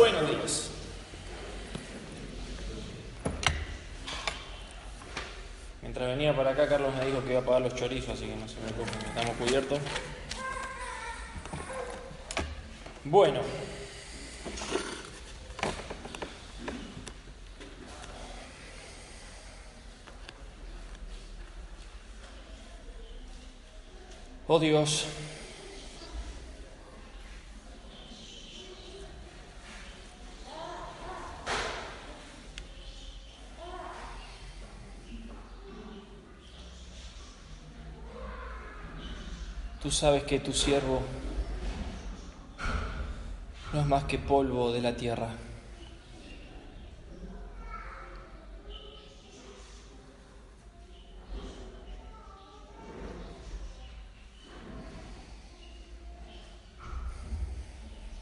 Buenos días. Mientras venía para acá, Carlos me dijo que iba a pagar los chorizos, así que no se preocupen, estamos cubiertos. Bueno. Oh Dios. Tú sabes que tu siervo no es más que polvo de la tierra.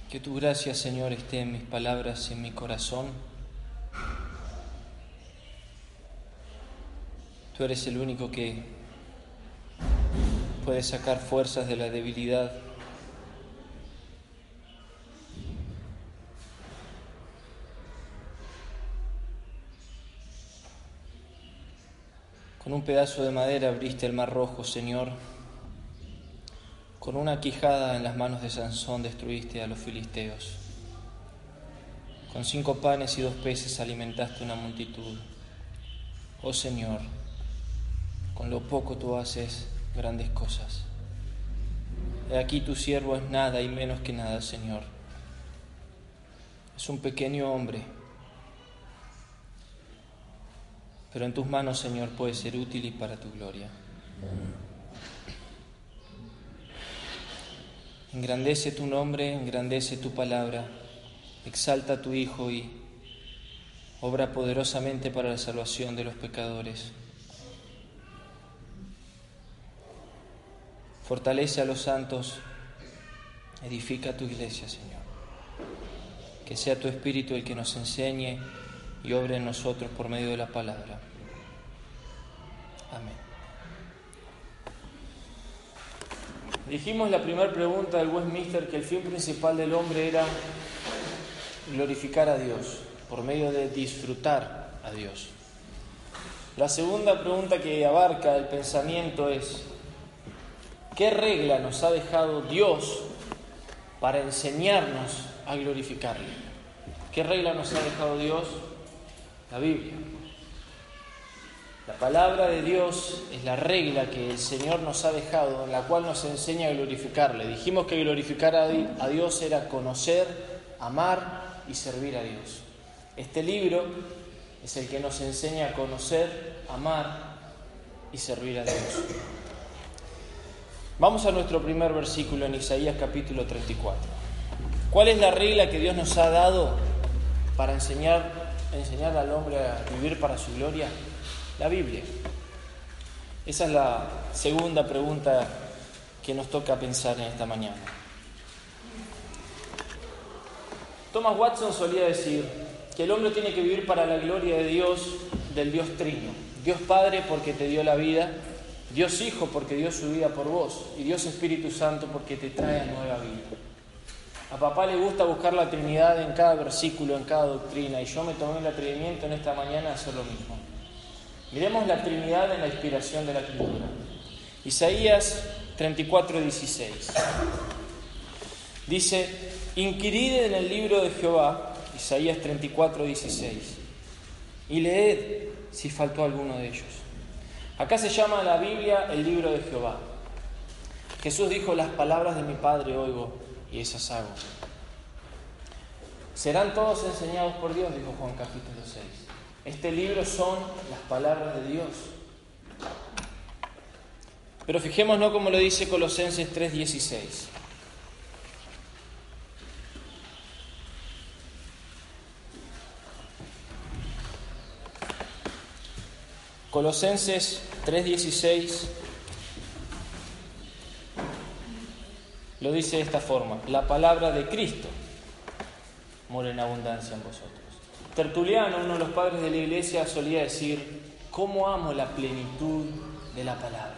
Que tu gracia, Señor, esté en mis palabras y en mi corazón. Tú eres el único que puede sacar fuerzas de la debilidad. Con un pedazo de madera abriste el mar rojo, Señor. Con una quijada en las manos de Sansón destruiste a los filisteos. Con cinco panes y dos peces alimentaste una multitud. Oh Señor, con lo poco tú haces grandes cosas. He aquí tu siervo es nada y menos que nada, Señor. Es un pequeño hombre, pero en tus manos, Señor, puede ser útil y para tu gloria. Engrandece tu nombre, engrandece tu palabra, exalta a tu Hijo y obra poderosamente para la salvación de los pecadores. Fortalece a los santos, edifica tu iglesia, Señor. Que sea tu Espíritu el que nos enseñe y obre en nosotros por medio de la palabra. Amén. Dijimos la primera pregunta del Westminster que el fin principal del hombre era glorificar a Dios por medio de disfrutar a Dios. La segunda pregunta que abarca el pensamiento es, ¿qué regla nos ha dejado Dios para enseñarnos a glorificarle? ¿Qué regla nos ha dejado Dios? La Biblia. La palabra de Dios es la regla que el Señor nos ha dejado, en la cual nos enseña a glorificarle. Dijimos que glorificar a Dios era conocer, amar y servir a Dios. Este libro es el que nos enseña a conocer, amar y servir a Dios. Vamos a nuestro primer versículo en Isaías capítulo 34. ¿Cuál es la regla que Dios nos ha dado para enseñar, enseñar al hombre a vivir para su gloria? La Biblia. Esa es la segunda pregunta que nos toca pensar en esta mañana. Thomas Watson solía decir que el hombre tiene que vivir para la gloria de Dios, del Dios Trino. Dios Padre porque te dio la vida, Dios Hijo porque dio su vida por vos y Dios Espíritu Santo porque te trae nueva vida. A papá le gusta buscar la Trinidad en cada versículo, en cada doctrina y yo me tomé el atrevimiento en esta mañana de hacer lo mismo. Miremos la Trinidad en la inspiración de la Escritura. Isaías 34, 16. Dice, inquirid en el libro de Jehová, Isaías 34, 16, y leed si faltó alguno de ellos. Acá se llama la Biblia el libro de Jehová. Jesús dijo, las palabras de mi Padre oigo y esas hago. Serán todos enseñados por Dios, dijo Juan capítulo 6. Este libro son las palabras de Dios. Pero fijémonos como lo dice Colosenses 3:16. Colosenses 3:16 lo dice de esta forma, la palabra de Cristo mora en abundancia en vosotros. Tertuliano, uno de los padres de la iglesia, solía decir, ¿cómo amo la plenitud de la palabra?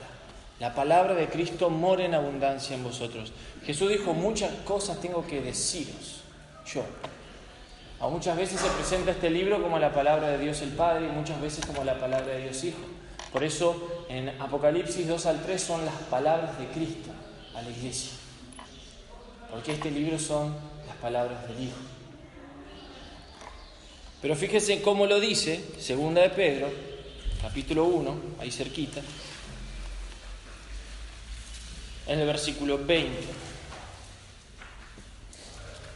La palabra de Cristo mora en abundancia en vosotros. Jesús dijo, muchas cosas tengo que deciros yo. A muchas veces se presenta este libro como la palabra de Dios el Padre y muchas veces como la palabra de Dios Hijo. Por eso en Apocalipsis 2 al 3 son las palabras de Cristo a la iglesia. Porque este libro son las palabras del Hijo. Pero fíjense cómo lo dice, segunda de Pedro, capítulo 1, ahí cerquita, en el versículo 20.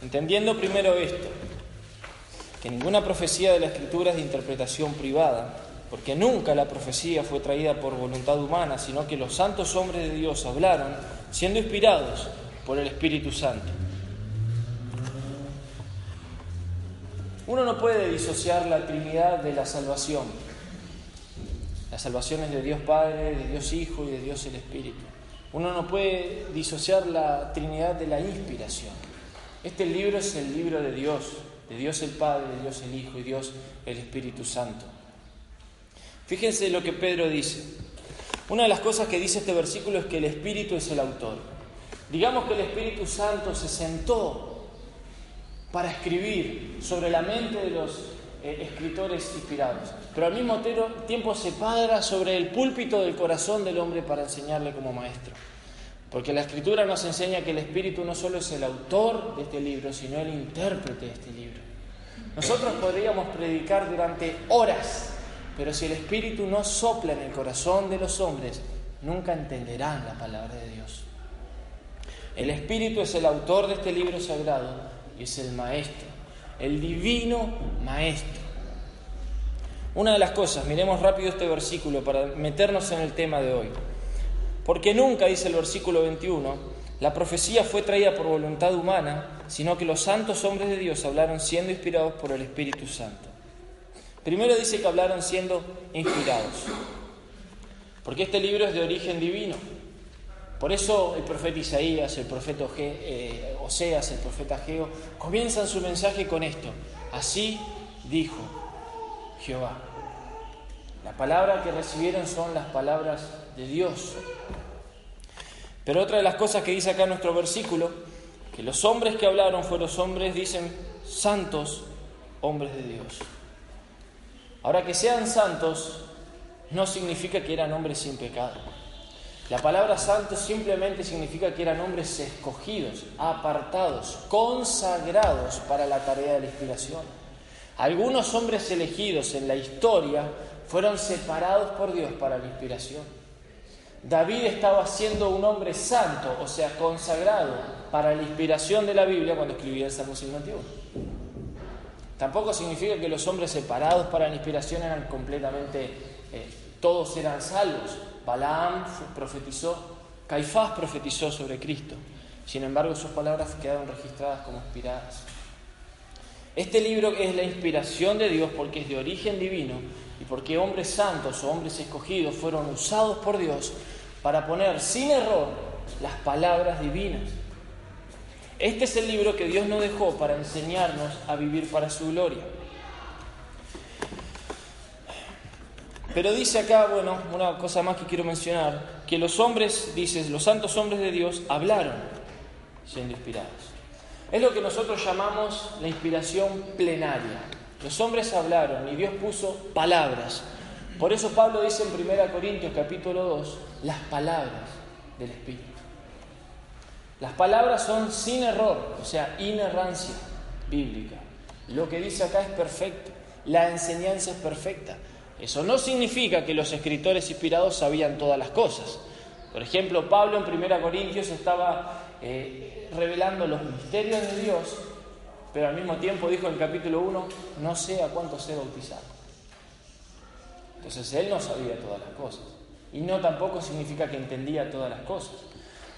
Entendiendo primero esto, que ninguna profecía de la escritura es de interpretación privada, porque nunca la profecía fue traída por voluntad humana, sino que los santos hombres de Dios hablaron siendo inspirados por el Espíritu Santo. Uno no puede disociar la Trinidad de la salvación. La salvación es de Dios Padre, de Dios Hijo y de Dios el Espíritu. Uno no puede disociar la Trinidad de la inspiración. Este libro es el libro de Dios, de Dios el Padre, de Dios el Hijo y Dios el Espíritu Santo. Fíjense lo que Pedro dice. Una de las cosas que dice este versículo es que el Espíritu es el autor. Digamos que el Espíritu Santo se sentó para escribir sobre la mente de los eh, escritores inspirados, pero al mismo tiempo se padra sobre el púlpito del corazón del hombre para enseñarle como maestro. Porque la escritura nos enseña que el Espíritu no solo es el autor de este libro, sino el intérprete de este libro. Nosotros podríamos predicar durante horas, pero si el Espíritu no sopla en el corazón de los hombres, nunca entenderán la palabra de Dios. El Espíritu es el autor de este libro sagrado y es el Maestro, el divino Maestro. Una de las cosas, miremos rápido este versículo para meternos en el tema de hoy. Porque nunca, dice el versículo 21, la profecía fue traída por voluntad humana, sino que los santos hombres de Dios hablaron siendo inspirados por el Espíritu Santo. Primero dice que hablaron siendo inspirados, porque este libro es de origen divino. Por eso el profeta Isaías, el profeta eh, Oseas, el profeta Geo, comienzan su mensaje con esto. Así dijo Jehová. La palabra que recibieron son las palabras de Dios. Pero otra de las cosas que dice acá nuestro versículo, que los hombres que hablaron fueron los hombres, dicen, santos hombres de Dios. Ahora que sean santos no significa que eran hombres sin pecado. La palabra santo simplemente significa que eran hombres escogidos, apartados, consagrados para la tarea de la inspiración. Algunos hombres elegidos en la historia fueron separados por Dios para la inspiración. David estaba siendo un hombre santo, o sea, consagrado para la inspiración de la Biblia cuando escribía el Salmo 51. Tampoco significa que los hombres separados para la inspiración eran completamente, eh, todos eran salvos. Balaam profetizó, Caifás profetizó sobre Cristo. Sin embargo, sus palabras quedaron registradas como inspiradas. Este libro es la inspiración de Dios porque es de origen divino y porque hombres santos o hombres escogidos fueron usados por Dios para poner sin error las palabras divinas. Este es el libro que Dios nos dejó para enseñarnos a vivir para su gloria. Pero dice acá, bueno, una cosa más que quiero mencionar, que los hombres, dices, los santos hombres de Dios hablaron siendo inspirados. Es lo que nosotros llamamos la inspiración plenaria. Los hombres hablaron y Dios puso palabras. Por eso Pablo dice en 1 Corintios capítulo 2, las palabras del Espíritu. Las palabras son sin error, o sea, inerrancia bíblica. Lo que dice acá es perfecto, la enseñanza es perfecta. Eso no significa que los escritores inspirados sabían todas las cosas. Por ejemplo, Pablo en 1 Corintios estaba eh, revelando los misterios de Dios, pero al mismo tiempo dijo en el capítulo 1, no sé a cuánto ser bautizado. Entonces él no sabía todas las cosas. Y no tampoco significa que entendía todas las cosas.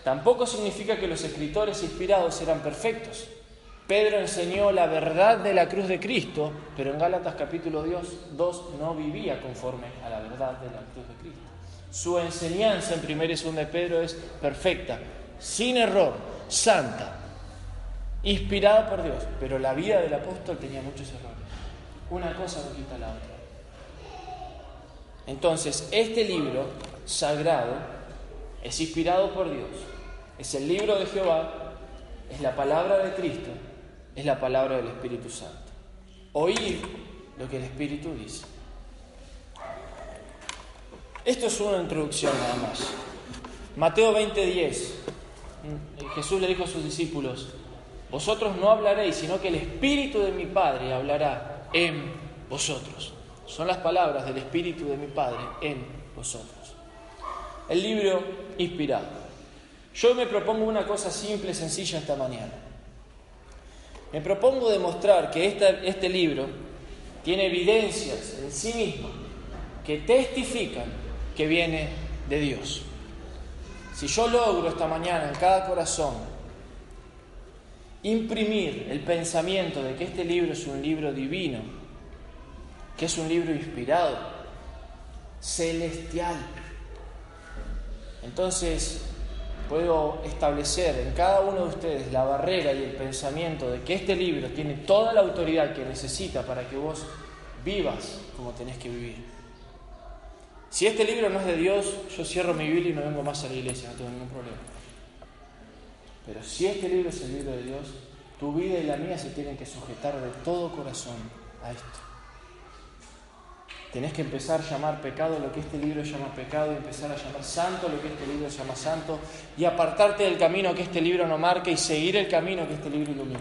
Tampoco significa que los escritores inspirados eran perfectos. Pedro enseñó la verdad de la cruz de Cristo, pero en Gálatas capítulo 2 no vivía conforme a la verdad de la cruz de Cristo. Su enseñanza en 1 y 2 de Pedro es perfecta, sin error, santa, inspirada por Dios, pero la vida del apóstol tenía muchos errores. Una cosa no quita la otra. Entonces, este libro sagrado es inspirado por Dios, es el libro de Jehová, es la palabra de Cristo, es la palabra del Espíritu Santo. Oír lo que el Espíritu dice. Esto es una introducción nada más. Mateo 20:10. Jesús le dijo a sus discípulos, vosotros no hablaréis, sino que el Espíritu de mi Padre hablará en vosotros. Son las palabras del Espíritu de mi Padre en vosotros. El libro inspirado. Yo me propongo una cosa simple, sencilla esta mañana. Me propongo demostrar que este libro tiene evidencias en sí mismo que testifican que viene de Dios. Si yo logro esta mañana en cada corazón imprimir el pensamiento de que este libro es un libro divino, que es un libro inspirado, celestial, entonces puedo establecer en cada uno de ustedes la barrera y el pensamiento de que este libro tiene toda la autoridad que necesita para que vos vivas como tenés que vivir. Si este libro no es de Dios, yo cierro mi Biblia y no vengo más a la iglesia, no tengo ningún problema. Pero si este libro es el libro de Dios, tu vida y la mía se tienen que sujetar de todo corazón a esto. Tenés que empezar a llamar pecado lo que este libro llama pecado y empezar a llamar santo lo que este libro llama santo y apartarte del camino que este libro no marca y seguir el camino que este libro ilumina.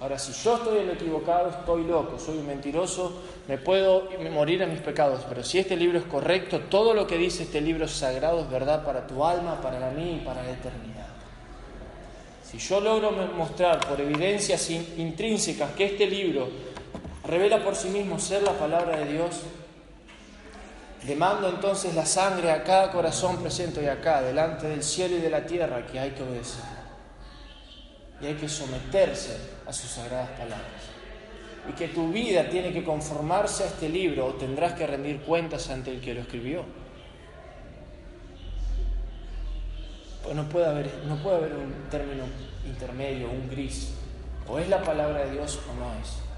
Ahora, si yo estoy en lo equivocado, estoy loco, soy un mentiroso, me puedo morir en mis pecados, pero si este libro es correcto, todo lo que dice este libro sagrado es verdad para tu alma, para la y para la eternidad. Si yo logro mostrar por evidencias intrínsecas que este libro revela por sí mismo ser la palabra de Dios, le mando entonces la sangre a cada corazón presente hoy acá, delante del cielo y de la tierra, que hay que obedecer y hay que someterse a sus sagradas palabras. Y que tu vida tiene que conformarse a este libro o tendrás que rendir cuentas ante el que lo escribió. Pues no puede haber, no puede haber un término intermedio, un gris. O es la palabra de Dios o no es.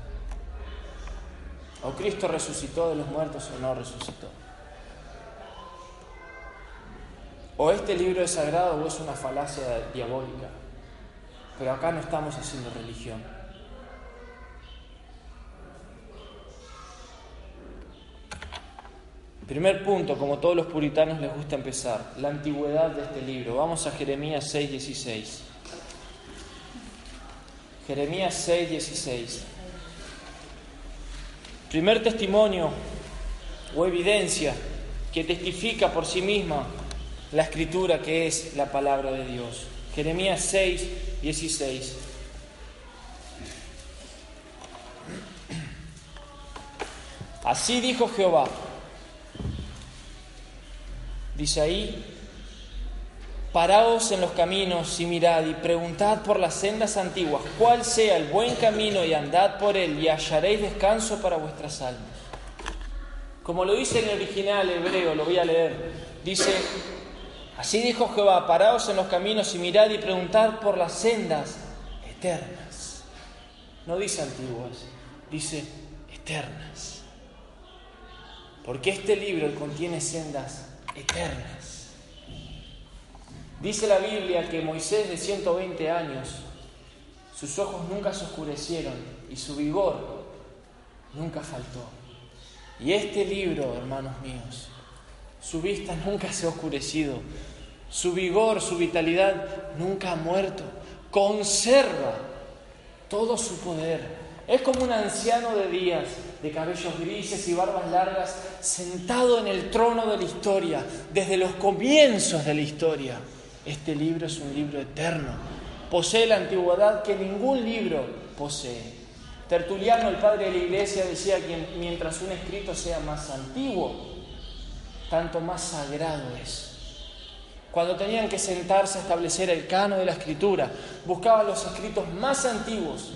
O Cristo resucitó de los muertos o no resucitó. O este libro es sagrado o es una falacia diabólica. Pero acá no estamos haciendo religión. Primer punto, como todos los puritanos les gusta empezar, la antigüedad de este libro. Vamos a Jeremías 6:16. Jeremías 6:16. Primer testimonio o evidencia que testifica por sí misma la escritura que es la palabra de Dios. Jeremías 6, 16. Así dijo Jehová. Dice ahí, paraos en los caminos y mirad y preguntad por las sendas antiguas cuál sea el buen camino y andad por él y hallaréis descanso para vuestras almas. Como lo dice en el original hebreo, lo voy a leer, dice, Así dijo Jehová, paraos en los caminos y mirad y preguntad por las sendas eternas. No dice antiguas, dice eternas. Porque este libro contiene sendas eternas. Dice la Biblia que Moisés de 120 años, sus ojos nunca se oscurecieron y su vigor nunca faltó. Y este libro, hermanos míos, su vista nunca se ha oscurecido, su vigor, su vitalidad nunca ha muerto, conserva todo su poder. Es como un anciano de días, de cabellos grises y barbas largas, sentado en el trono de la historia, desde los comienzos de la historia. Este libro es un libro eterno, posee la antigüedad que ningún libro posee. Tertuliano, el padre de la iglesia, decía que mientras un escrito sea más antiguo, tanto más sagrado es. Cuando tenían que sentarse a establecer el cano de la escritura, buscaban los escritos más antiguos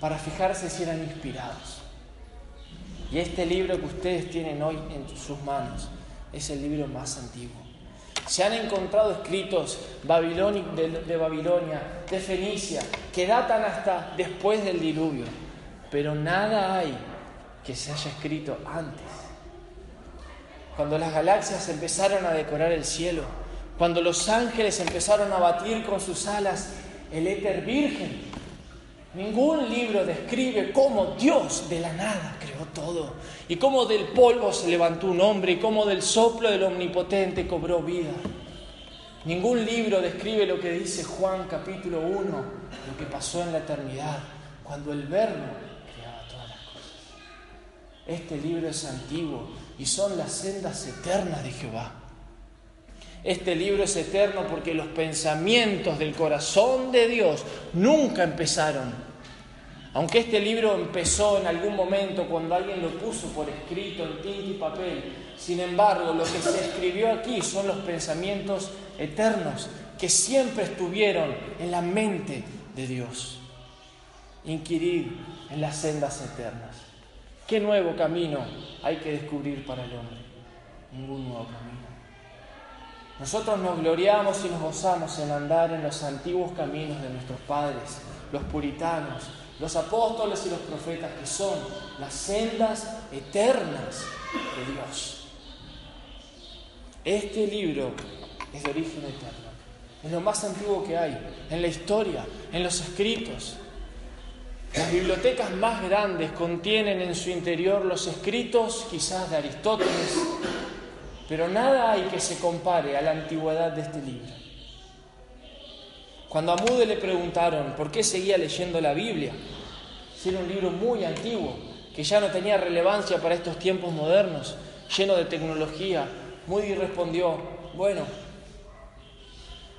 para fijarse si eran inspirados. Y este libro que ustedes tienen hoy en sus manos es el libro más antiguo. Se han encontrado escritos de, Babilonia, de Fenicia, que datan hasta después del diluvio, pero nada hay que se haya escrito antes. Cuando las galaxias empezaron a decorar el cielo, cuando los ángeles empezaron a batir con sus alas el éter virgen, Ningún libro describe cómo Dios de la nada creó todo y cómo del polvo se levantó un hombre y cómo del soplo del omnipotente cobró vida. Ningún libro describe lo que dice Juan capítulo 1, lo que pasó en la eternidad, cuando el Verbo creaba todas las cosas. Este libro es antiguo y son las sendas eternas de Jehová. Este libro es eterno porque los pensamientos del corazón de Dios nunca empezaron. Aunque este libro empezó en algún momento cuando alguien lo puso por escrito en tinta y papel, sin embargo lo que se escribió aquí son los pensamientos eternos que siempre estuvieron en la mente de Dios. Inquirir en las sendas eternas. ¿Qué nuevo camino hay que descubrir para el hombre? Ningún nuevo camino. Nosotros nos gloriamos y nos gozamos en andar en los antiguos caminos de nuestros padres, los puritanos, los apóstoles y los profetas, que son las sendas eternas de Dios. Este libro es de origen eterno, es lo más antiguo que hay en la historia, en los escritos. Las bibliotecas más grandes contienen en su interior los escritos quizás de Aristóteles, pero nada hay que se compare a la antigüedad de este libro. Cuando a Mude le preguntaron por qué seguía leyendo la Biblia, si era un libro muy antiguo, que ya no tenía relevancia para estos tiempos modernos, lleno de tecnología, Moody respondió, bueno,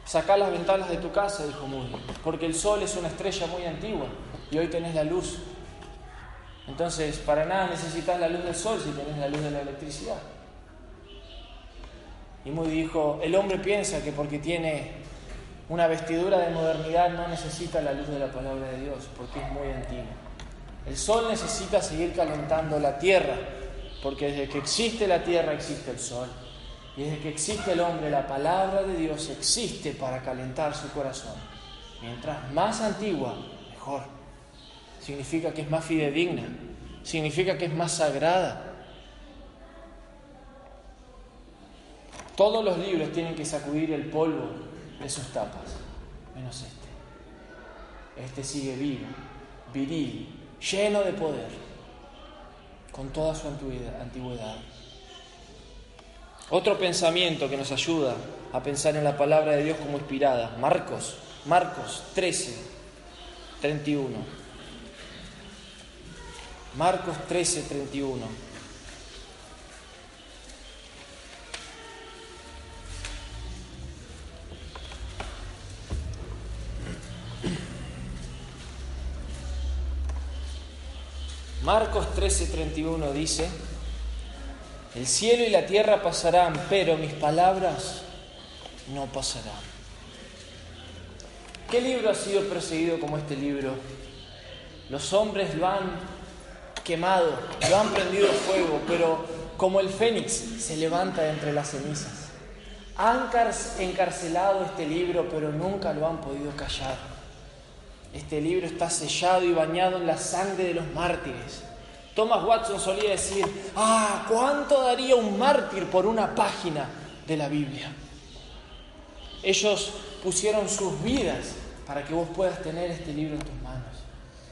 saca las ventanas de tu casa, dijo Moody, porque el sol es una estrella muy antigua y hoy tenés la luz. Entonces, para nada necesitas la luz del sol si tenés la luz de la electricidad. Y muy dijo, el hombre piensa que porque tiene una vestidura de modernidad no necesita la luz de la palabra de Dios, porque es muy antiguo. El sol necesita seguir calentando la tierra, porque desde que existe la tierra existe el sol. Y desde que existe el hombre, la palabra de Dios existe para calentar su corazón. Mientras más antigua, mejor. Significa que es más fidedigna, significa que es más sagrada, Todos los libros tienen que sacudir el polvo de sus tapas, menos este. Este sigue vivo, viril, lleno de poder, con toda su antigüedad. Otro pensamiento que nos ayuda a pensar en la palabra de Dios como inspirada, Marcos, Marcos 13, 31. Marcos 13, 31. Marcos 13:31 dice, el cielo y la tierra pasarán, pero mis palabras no pasarán. ¿Qué libro ha sido perseguido como este libro? Los hombres lo han quemado, lo han prendido fuego, pero como el fénix se levanta entre las cenizas. Han encarcelado este libro, pero nunca lo han podido callar. Este libro está sellado y bañado en la sangre de los mártires. Thomas Watson solía decir, ah, ¿cuánto daría un mártir por una página de la Biblia? Ellos pusieron sus vidas para que vos puedas tener este libro en tus manos.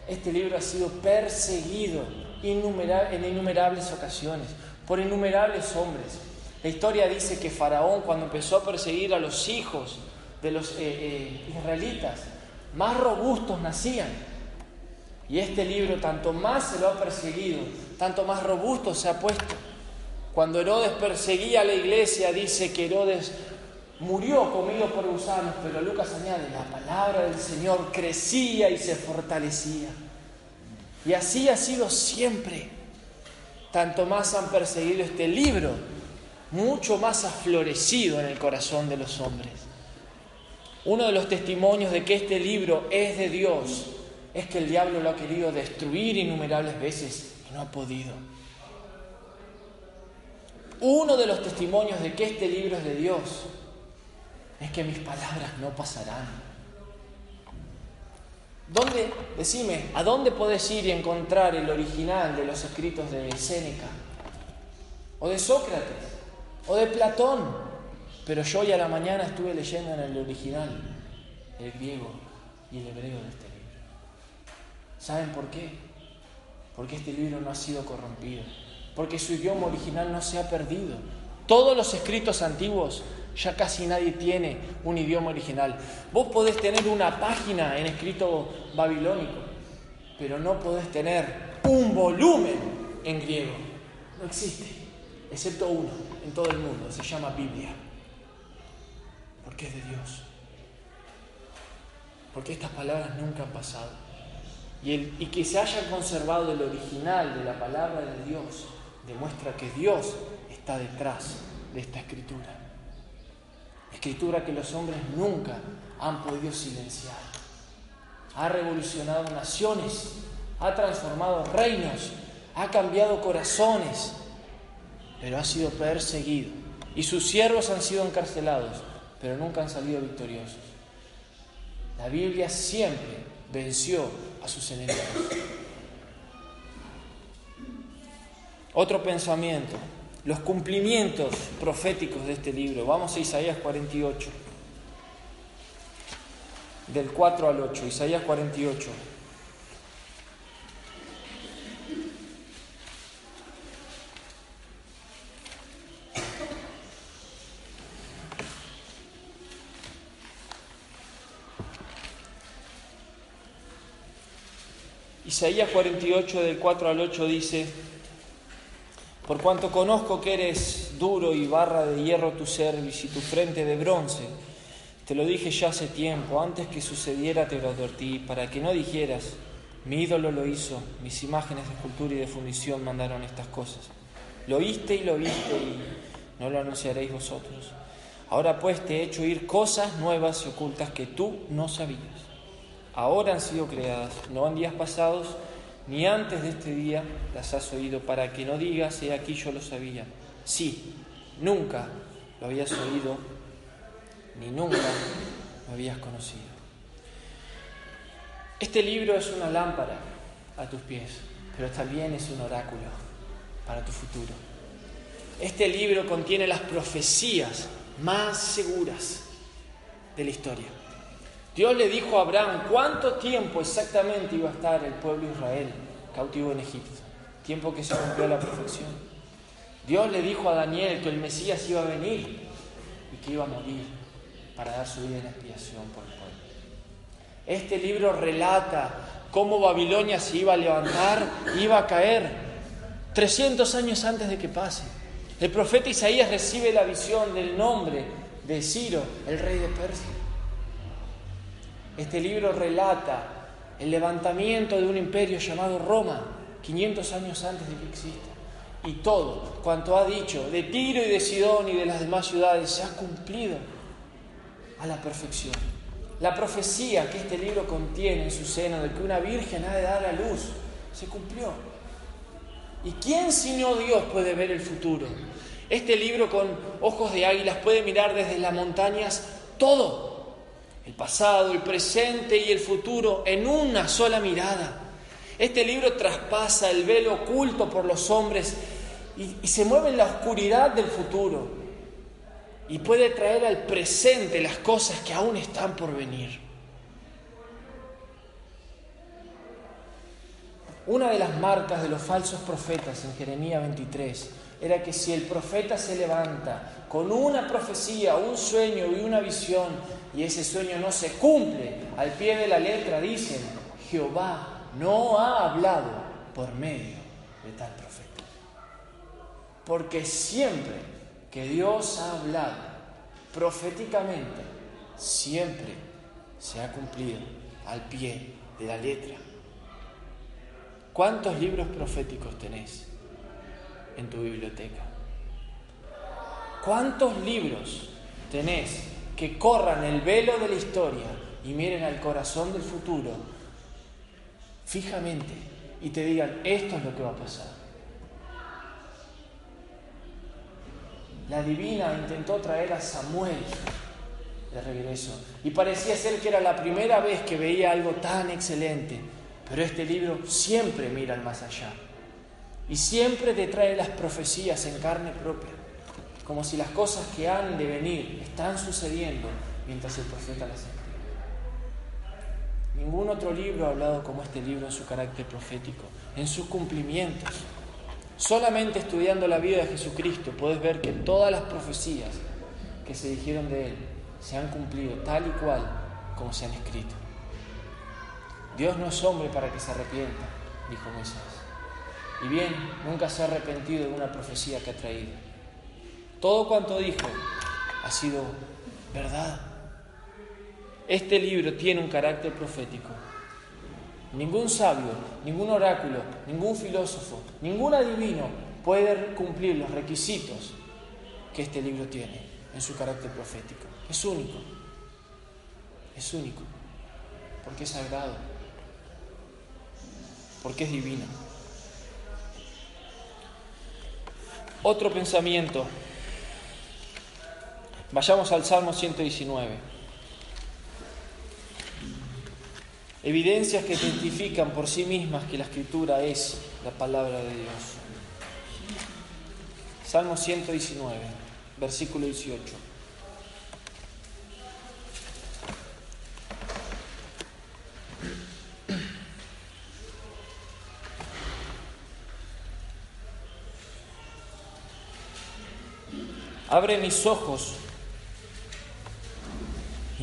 Este libro ha sido perseguido en innumerables ocasiones por innumerables hombres. La historia dice que Faraón cuando empezó a perseguir a los hijos de los eh, eh, israelitas, más robustos nacían. Y este libro, tanto más se lo ha perseguido, tanto más robusto se ha puesto. Cuando Herodes perseguía a la iglesia, dice que Herodes murió comido por gusanos, pero Lucas añade, la palabra del Señor crecía y se fortalecía. Y así ha sido siempre. Tanto más han perseguido este libro mucho más ha florecido en el corazón de los hombres. Uno de los testimonios de que este libro es de Dios es que el diablo lo ha querido destruir innumerables veces y no ha podido. Uno de los testimonios de que este libro es de Dios es que mis palabras no pasarán. ¿Dónde, decime, a dónde podés ir y encontrar el original de los escritos de Séneca? ¿O de Sócrates? ¿O de Platón? Pero yo hoy a la mañana estuve leyendo en el original el griego y el hebreo de este libro. ¿Saben por qué? Porque este libro no ha sido corrompido, porque su idioma original no se ha perdido. Todos los escritos antiguos ya casi nadie tiene un idioma original. Vos podés tener una página en escrito babilónico, pero no podés tener un volumen en griego. No existe, excepto uno en todo el mundo, se llama Biblia, porque es de Dios. Porque estas palabras nunca han pasado. Y, que se haya conservado el original de la palabra de Dios demuestra que Dios está detrás de esta escritura. Escritura que los hombres nunca han podido silenciar. Ha revolucionado naciones, ha transformado reinos, ha cambiado corazones, pero ha sido perseguido. Y sus siervos han sido encarcelados, pero nunca han salido victoriosos. La Biblia siempre venció a sus enemigos. Otro pensamiento, los cumplimientos proféticos de este libro. Vamos a Isaías 48, del 4 al 8, Isaías 48. Isaías 48 del 4 al 8 dice, por cuanto conozco que eres duro y barra de hierro tu cerviz y tu frente de bronce, te lo dije ya hace tiempo, antes que sucediera te lo advertí, para que no dijeras, mi ídolo lo hizo, mis imágenes de escultura y de fundición mandaron estas cosas. Lo oíste y lo viste y no lo anunciaréis vosotros. Ahora pues te he hecho oír cosas nuevas y ocultas que tú no sabías. Ahora han sido creadas, no en días pasados, ni antes de este día las has oído, para que no digas, he aquí yo lo sabía. Sí, nunca lo habías oído, ni nunca lo habías conocido. Este libro es una lámpara a tus pies, pero también es un oráculo para tu futuro. Este libro contiene las profecías más seguras de la historia. Dios le dijo a Abraham cuánto tiempo exactamente iba a estar el pueblo de Israel cautivo en Egipto, tiempo que se cumplió la perfección. Dios le dijo a Daniel que el Mesías iba a venir y que iba a morir para dar su vida en expiación por el pueblo. Este libro relata cómo Babilonia se iba a levantar, iba a caer 300 años antes de que pase. El profeta Isaías recibe la visión del nombre de Ciro, el rey de Persia. Este libro relata el levantamiento de un imperio llamado Roma, 500 años antes de que exista. Y todo cuanto ha dicho de Tiro y de Sidón y de las demás ciudades se ha cumplido a la perfección. La profecía que este libro contiene en su seno de que una virgen ha de dar a luz se cumplió. ¿Y quién sino Dios puede ver el futuro? Este libro con ojos de águilas puede mirar desde las montañas todo el pasado, el presente y el futuro en una sola mirada. Este libro traspasa el velo oculto por los hombres y, se mueve en la oscuridad del futuro y puede traer al presente las cosas que aún están por venir. Una de las marcas de los falsos profetas en Jeremías 23 era que si el profeta se levanta con una profecía, un sueño y una visión, y ese sueño no se cumple, al pie de la letra dicen, Jehová no ha hablado por medio de tal profeta. Porque siempre que Dios ha hablado proféticamente, siempre se ha cumplido al pie de la letra. ¿Cuántos libros proféticos tenés? en tu biblioteca. ¿Cuántos libros tenés que corran el velo de la historia y miren al corazón del futuro fijamente y te digan, esto es lo que va a pasar? La divina intentó traer a Samuel de regreso y parecía ser que era la primera vez que veía algo tan excelente, pero este libro siempre mira al más allá y siempre te trae las profecías en carne propia como si las cosas que han de venir están sucediendo mientras el profeta las escribe. Ningún otro libro ha hablado como este libro en su carácter profético, en sus cumplimientos. Solamente estudiando la vida de Jesucristo puedes ver que todas las profecías que se dijeron de Él se han cumplido tal y cual como se han escrito. Dios no es hombre para que se arrepienta, dijo Moisés. Y bien, nunca se ha arrepentido de una profecía que ha traído. Todo cuanto dijo ha sido verdad. Este libro tiene un carácter profético. Ningún sabio, ningún oráculo, ningún filósofo, ningún adivino puede cumplir los requisitos que este libro tiene en su carácter profético. Es único. Es único. Porque es sagrado. Porque es divino. Otro pensamiento Vayamos al Salmo 119. Evidencias que testifican por sí mismas que la escritura es la palabra de Dios. Salmo 119, versículo 18. Abre mis ojos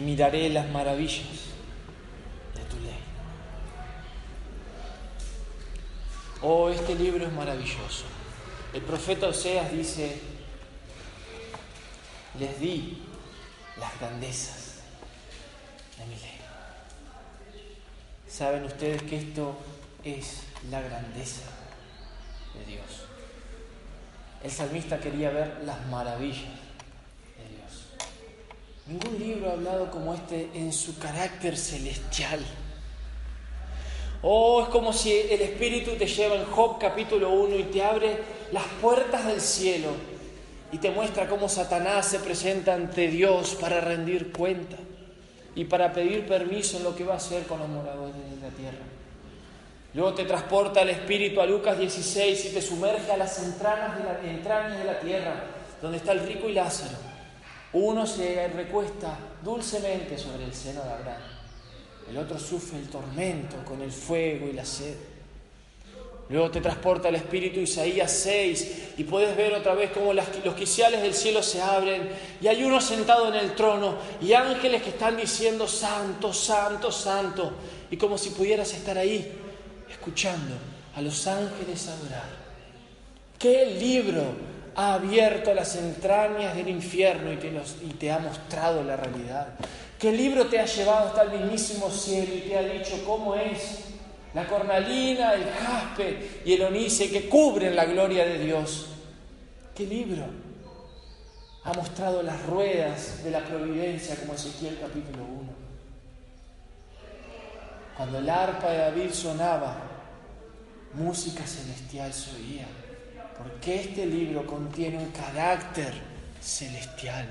miraré las maravillas de tu ley. Oh, este libro es maravilloso. El profeta Oseas dice, les di las grandezas de mi ley. ¿Saben ustedes que esto es la grandeza de Dios? El salmista quería ver las maravillas Ningún libro ha hablado como este en su carácter celestial. Oh, es como si el Espíritu te lleva en Job capítulo 1 y te abre las puertas del cielo y te muestra cómo Satanás se presenta ante Dios para rendir cuenta y para pedir permiso en lo que va a hacer con los moradores de la tierra. Luego te transporta el Espíritu a Lucas 16 y te sumerge a las entrañas de la, tierra, donde está el rico y Lázaro uno se recuesta dulcemente sobre el seno de Abraham. El otro sufre el tormento con el fuego y la sed. Luego te transporta el Espíritu Isaías 6 y puedes ver otra vez cómo los quiciales del cielo se abren y hay uno sentado en el trono y ángeles que están diciendo santo, santo, santo y como si pudieras estar ahí escuchando a los ángeles adorar. ¿Qué libro ha abierto las entrañas del infierno y te, ha mostrado la realidad. El libro te ha llevado hasta el mismísimo cielo y te ha dicho cómo es la cornalina, el jaspe y el onice que cubren la gloria de Dios. ¿Qué libro? Ha mostrado las ruedas de la providencia como Ezequiel capítulo 1. Cuando el arpa de David sonaba, música celestial se oía porque este libro contiene un carácter celestial.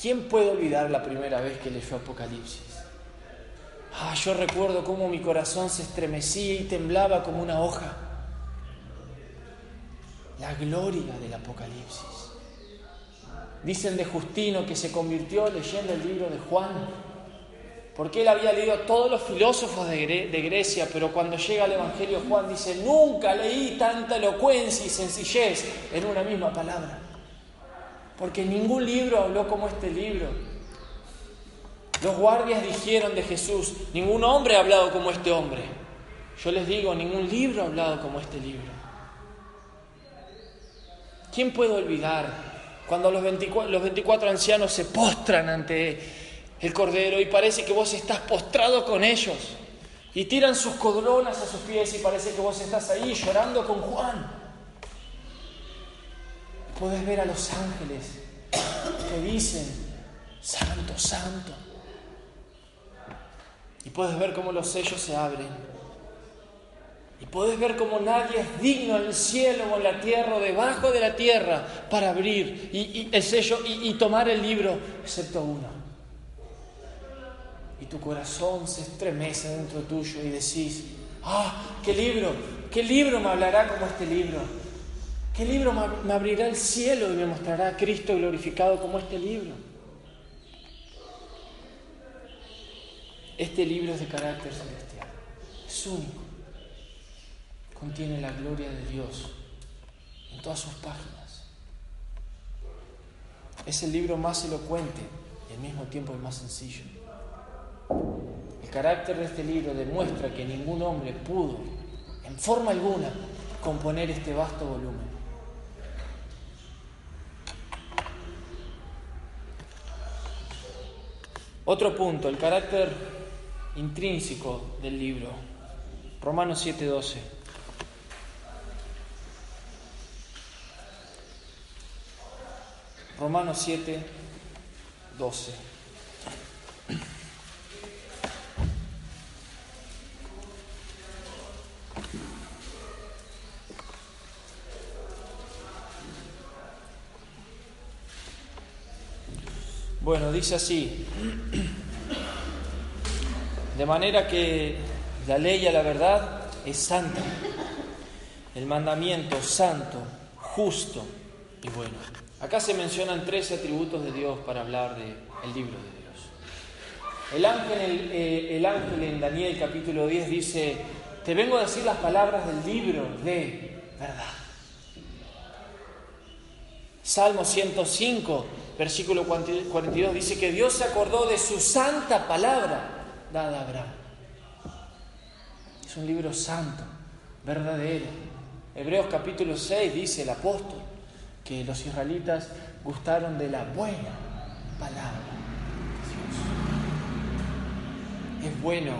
¿Quién puede olvidar la primera vez que leyó Apocalipsis? Ah, yo recuerdo cómo mi corazón se estremecía y temblaba como una hoja. La gloria del Apocalipsis. Dicen de Justino que se convirtió leyendo el libro de Juan porque él había leído a todos los filósofos de, Grecia, pero cuando llega al Evangelio Juan dice, nunca leí tanta elocuencia y sencillez en una misma palabra. Porque ningún libro habló como este libro. Los guardias dijeron de Jesús, ningún hombre ha hablado como este hombre. Yo les digo, ningún libro ha hablado como este libro. ¿Quién puede olvidar cuando los 24, los 24 ancianos se postran ante el Cordero y parece que vos estás postrado con ellos. Y tiran sus coronas a sus pies y parece que vos estás ahí llorando con Juan. puedes ver a los ángeles que dicen, Santo, Santo. Y puedes ver cómo los sellos se abren. Y puedes ver cómo nadie es digno en el cielo o en la tierra o debajo de la tierra para abrir y, el sello y tomar el libro, excepto uno. Y tu corazón se estremece dentro tuyo y decís, ah, qué libro, qué libro me hablará como este libro. ¿Qué libro me abrirá el cielo y me mostrará a Cristo glorificado como este libro? Este libro es de carácter celestial, es único, contiene la gloria de Dios en todas sus páginas. Es el libro más elocuente y al mismo tiempo el más sencillo. El carácter de este libro demuestra que ningún hombre pudo, en forma alguna, componer este vasto volumen. Otro punto, el carácter intrínseco del libro. Romanos 7:12. Romanos 7, 12. Bueno, dice así, de manera que la ley a la verdad es santa, el mandamiento santo, justo y bueno. Acá se mencionan tres atributos de Dios para hablar del libro de Dios. El ángel, eh, el ángel en Daniel capítulo 10 dice, te vengo a decir las palabras del libro de verdad. Salmo 105 versículo 42, dice que Dios se acordó de su santa palabra dada a Abraham. Es un libro santo, verdadero. Hebreos capítulo 6 dice el apóstol que los israelitas gustaron de la buena palabra de Dios. Es bueno,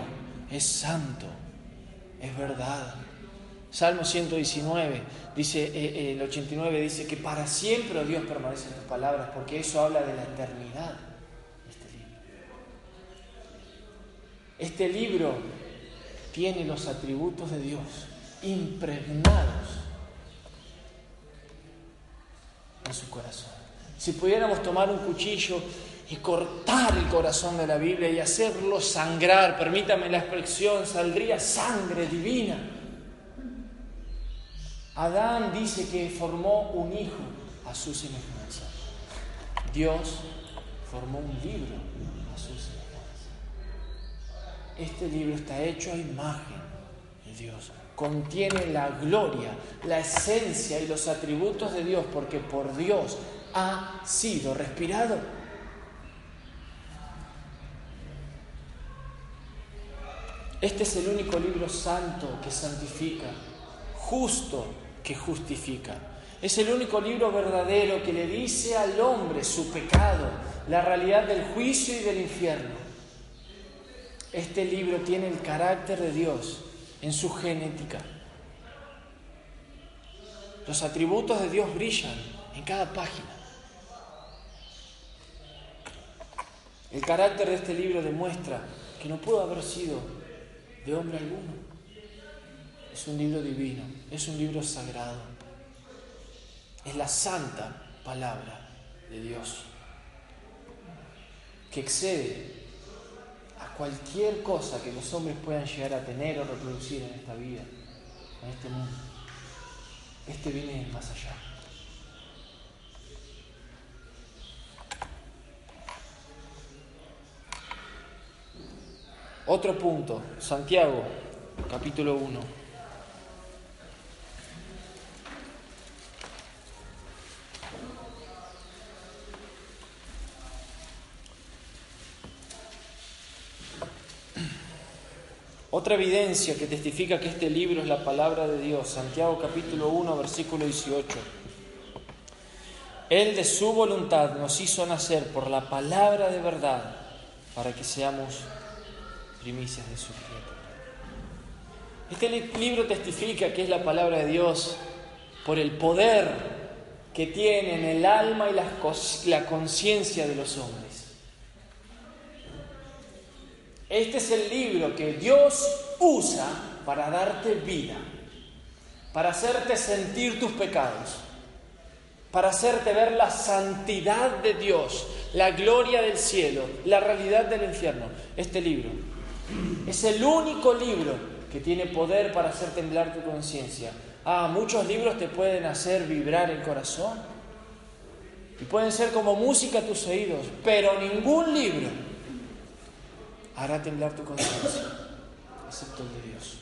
es santo, es verdad. Salmo 119, dice, eh, eh, el 89 dice que para siempre, oh Dios, permanecen tus palabras, porque eso habla de la eternidad. Este libro. Este libro tiene los atributos de Dios impregnados en su corazón. Si pudiéramos tomar un cuchillo y cortar el corazón de la Biblia y hacerlo sangrar, permítame la expresión, saldría sangre divina Adán dice que formó un hijo a su semejanza. Dios formó un libro a su semejanza. Este libro está hecho a imagen de Dios. Contiene la gloria, la esencia y los atributos de Dios porque por Dios ha sido respirado. Este es el único libro santo que santifica, justo que justifica. Es el único libro verdadero que le dice al hombre su pecado, la realidad del juicio y del infierno. Este libro tiene el carácter de Dios en su genética. Los atributos de Dios brillan en cada página. El carácter de este libro demuestra que no pudo haber sido de hombre alguno. Es un libro divino, es un libro sagrado. Es la santa palabra de Dios que excede a cualquier cosa que los hombres puedan llegar a tener o reproducir en esta vida, en este mundo. Este viene más allá. Otro punto, Santiago, capítulo 1. Otra evidencia que testifica que este libro es la palabra de Dios, Santiago capítulo 1, versículo 18. Él de su voluntad nos hizo nacer por la palabra de verdad para que seamos primicias de su criatura. Este libro testifica que es la palabra de Dios por el poder que tienen el alma y la conciencia de los hombres. Este es el libro que Dios usa para darte vida, para hacerte sentir tus pecados, para hacerte ver la santidad de Dios, la gloria del cielo, la realidad del infierno. Este libro es el único libro que tiene poder para hacer temblar tu conciencia. Ah, muchos libros te pueden hacer vibrar el corazón y pueden ser como música a tus oídos, pero ningún libro hará temblar tu conciencia, excepto el de Dios.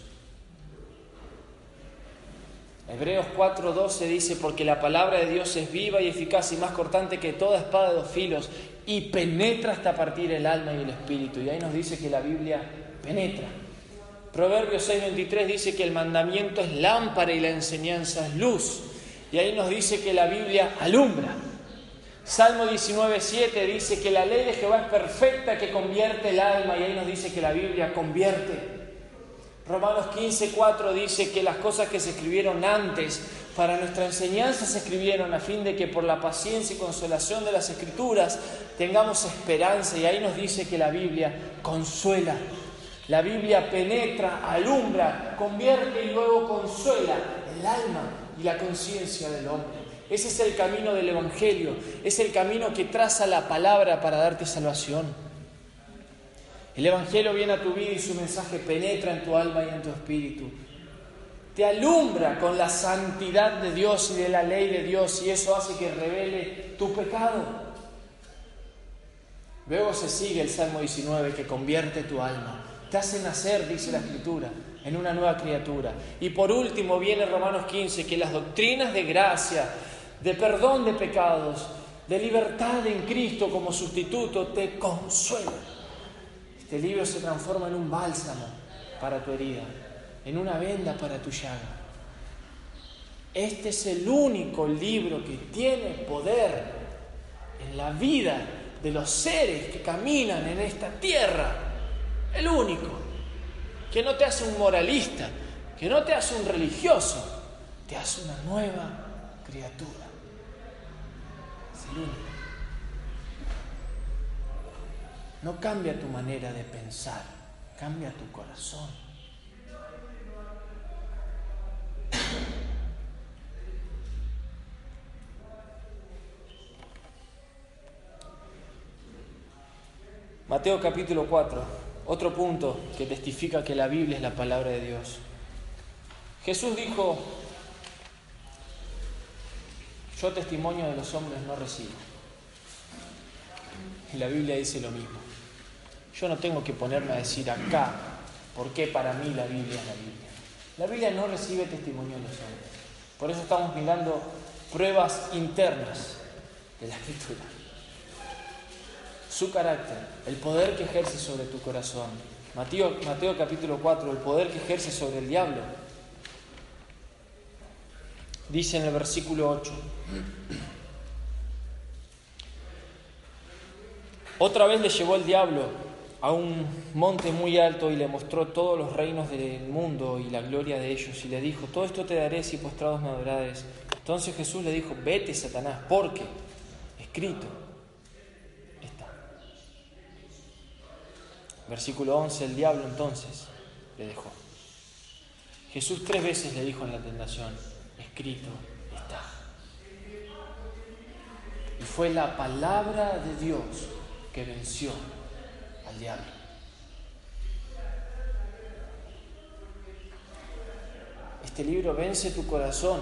Hebreos 4:12 dice, porque la palabra de Dios es viva y eficaz y más cortante que toda espada de dos filos y penetra hasta partir el alma y el espíritu. Y ahí nos dice que la Biblia penetra. Proverbios 6:23 dice que el mandamiento es lámpara y la enseñanza es luz. Y ahí nos dice que la Biblia alumbra. Salmo 19.7 dice que la ley de Jehová es perfecta, que convierte el alma, y ahí nos dice que la Biblia convierte. Romanos 15.4 dice que las cosas que se escribieron antes para nuestra enseñanza se escribieron a fin de que por la paciencia y consolación de las escrituras tengamos esperanza, y ahí nos dice que la Biblia consuela. La Biblia penetra, alumbra, convierte y luego consuela el alma y la conciencia del hombre. Ese es el camino del Evangelio, es el camino que traza la palabra para darte salvación. El Evangelio viene a tu vida y su mensaje penetra en tu alma y en tu espíritu. Te alumbra con la santidad de Dios y de la ley de Dios y eso hace que revele tu pecado. Luego se sigue el Salmo 19 que convierte tu alma. Te hace nacer, dice la Escritura, en una nueva criatura. Y por último viene Romanos 15, que las doctrinas de gracia de perdón de pecados, de libertad en Cristo como sustituto, te consuela. Este libro se transforma en un bálsamo para tu herida, en una venda para tu llaga. Este es el único libro que tiene poder en la vida de los seres que caminan en esta tierra. El único. Que no te hace un moralista, que no te hace un religioso, te hace una nueva criatura. No cambia tu manera de pensar, cambia tu corazón. Mateo capítulo 4, otro punto que testifica que la Biblia es la palabra de Dios. Jesús dijo, yo testimonio de los hombres no recibo. Y la Biblia dice lo mismo. Yo no tengo que ponerme a decir acá por qué para mí la Biblia es la Biblia. La Biblia no recibe testimonio de los hombres. Por eso estamos mirando pruebas internas de la Escritura. Su carácter, el poder que ejerce sobre tu corazón. Mateo, capítulo 4, el poder que ejerce sobre el diablo dice en el versículo 8. Otra vez le llevó el diablo a un monte muy alto y le mostró todos los reinos del mundo y la gloria de ellos y le dijo, todo esto te daré si postrados me adorares. Entonces Jesús le dijo, vete Satanás, porque escrito está. Versículo 11, el diablo entonces le dejó. Jesús tres veces le dijo en la tentación, escrito está. Y fue la palabra de Dios que venció al diablo. Este libro vence tu corazón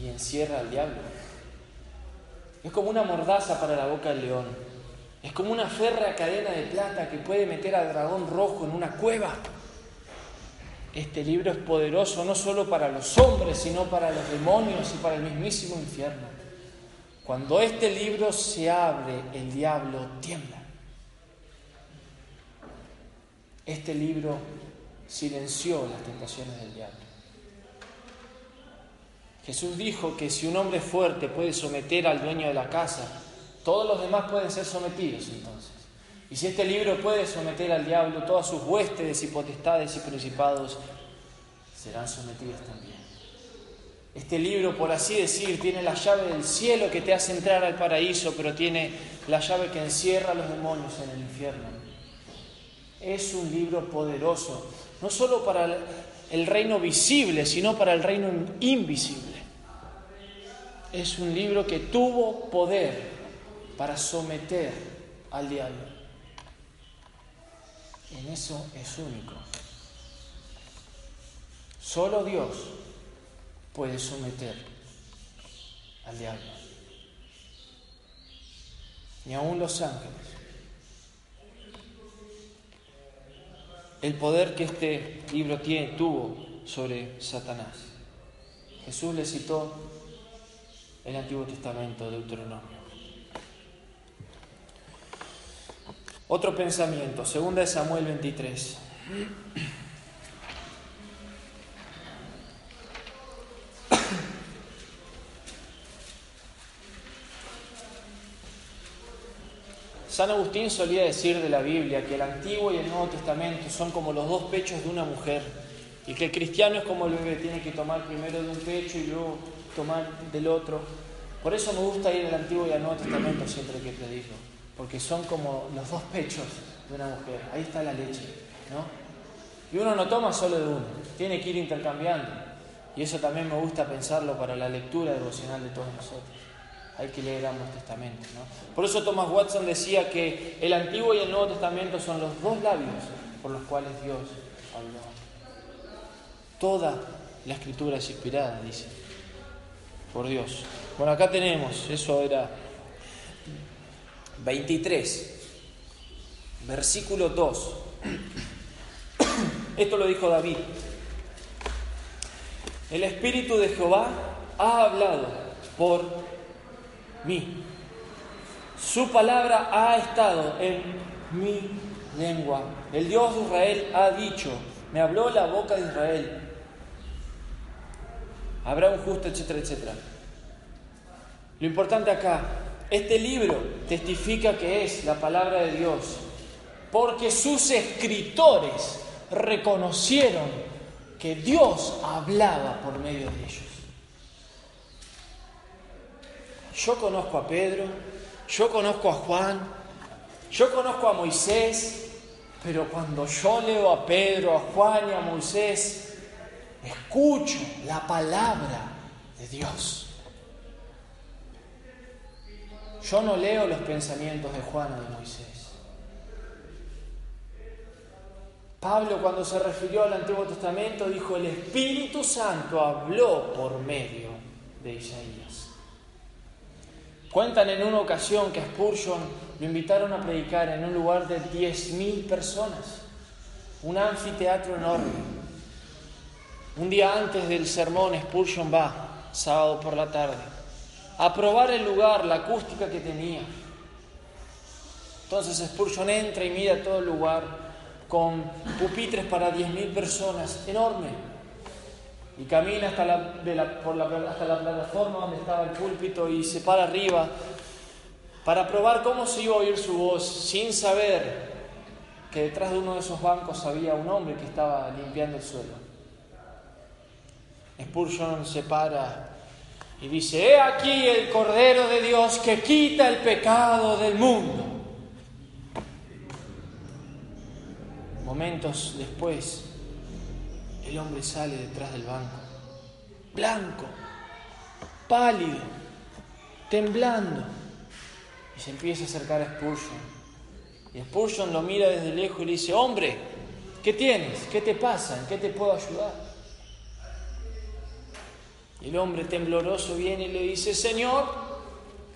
y encierra al diablo. Es como una mordaza para la boca del león. Es como una férrea cadena de plata que puede meter al dragón rojo en una cueva. Este libro es poderoso no solo para los hombres, sino para los demonios y para el mismísimo infierno. Cuando este libro se abre, el diablo tiembla. Este libro silenció las tentaciones del diablo. Jesús dijo que si un hombre fuerte puede someter al dueño de la casa, todos los demás pueden ser sometidos entonces. Y si este libro puede someter al diablo, todas sus huestes y potestades y principados serán sometidos también. Este libro, por así decir, tiene la llave del cielo que te hace entrar al paraíso, pero tiene la llave que encierra a los demonios en el infierno. Es un libro poderoso, no solo para el reino visible, sino para el reino invisible. Es un libro que tuvo poder para someter al diablo. En eso es único. Solo Dios puede someter al diablo. Ni aun los ángeles. El poder que este libro tiene, tuvo sobre Satanás. Jesús le citó el Antiguo Testamento, de Deuteronomio. Otro pensamiento, segunda de Samuel 23. San Agustín solía decir de la Biblia que el Antiguo y el Nuevo Testamento son como los dos pechos de una mujer y que el cristiano es como el bebé, tiene que tomar primero de un pecho y luego tomar del otro. Por eso me gusta ir al Antiguo y al Nuevo Testamento siempre que predico, porque son como los dos pechos de una mujer. Ahí está la leche, ¿no? Y uno no toma solo de uno, tiene que ir intercambiando. Y eso también me gusta pensarlo para la lectura devocional de todos nosotros hay que leer ambos testamentos. ¿no? Por eso Thomas Watson decía que el Antiguo y el Nuevo Testamento son los dos labios por los cuales Dios habló. Toda la escritura es inspirada, dice, por Dios. Bueno, acá tenemos, eso era 23, versículo 2. Esto lo dijo David. El Espíritu de Jehová ha hablado por mí. Su palabra ha estado en mi lengua. El Dios de Israel ha dicho, me habló la boca de Israel. Habrá un justo, etcétera, etcétera. Lo importante acá, este libro testifica que es la palabra de Dios, porque sus escritores reconocieron que Dios hablaba por medio de ellos. Yo conozco a Pedro, yo conozco a Juan, yo conozco a Moisés, pero cuando yo leo a Pedro, a Juan y a Moisés, escucho la palabra de Dios. Yo no leo los pensamientos de Juan o de Moisés. Pablo cuando se refirió al Antiguo Testamento dijo, el Espíritu Santo habló por medio de Isaías. Cuentan en una ocasión que a Spurgeon lo invitaron a predicar en un lugar de 10.000 personas, un anfiteatro enorme. Un día antes del sermón, Spurgeon va, sábado por la tarde, a probar el lugar, la acústica que tenía. Entonces Spurgeon entra y mira todo el lugar con pupitres para 10.000 personas, enorme y camina hasta la, plataforma donde estaba el púlpito y se para arriba para probar cómo se iba a oír su voz sin saber que detrás de uno de esos bancos había un hombre que estaba limpiando el suelo. Spurgeon se para y dice, he aquí el Cordero de Dios que quita el pecado del mundo. Momentos después, el hombre sale detrás del banco, blanco, pálido, temblando, y se empieza a acercar a Spurgeon. Y Spurgeon lo mira desde lejos y le dice, hombre, ¿qué tienes? ¿Qué te pasa? ¿En qué te puedo ayudar? El hombre tembloroso viene y le dice, Señor,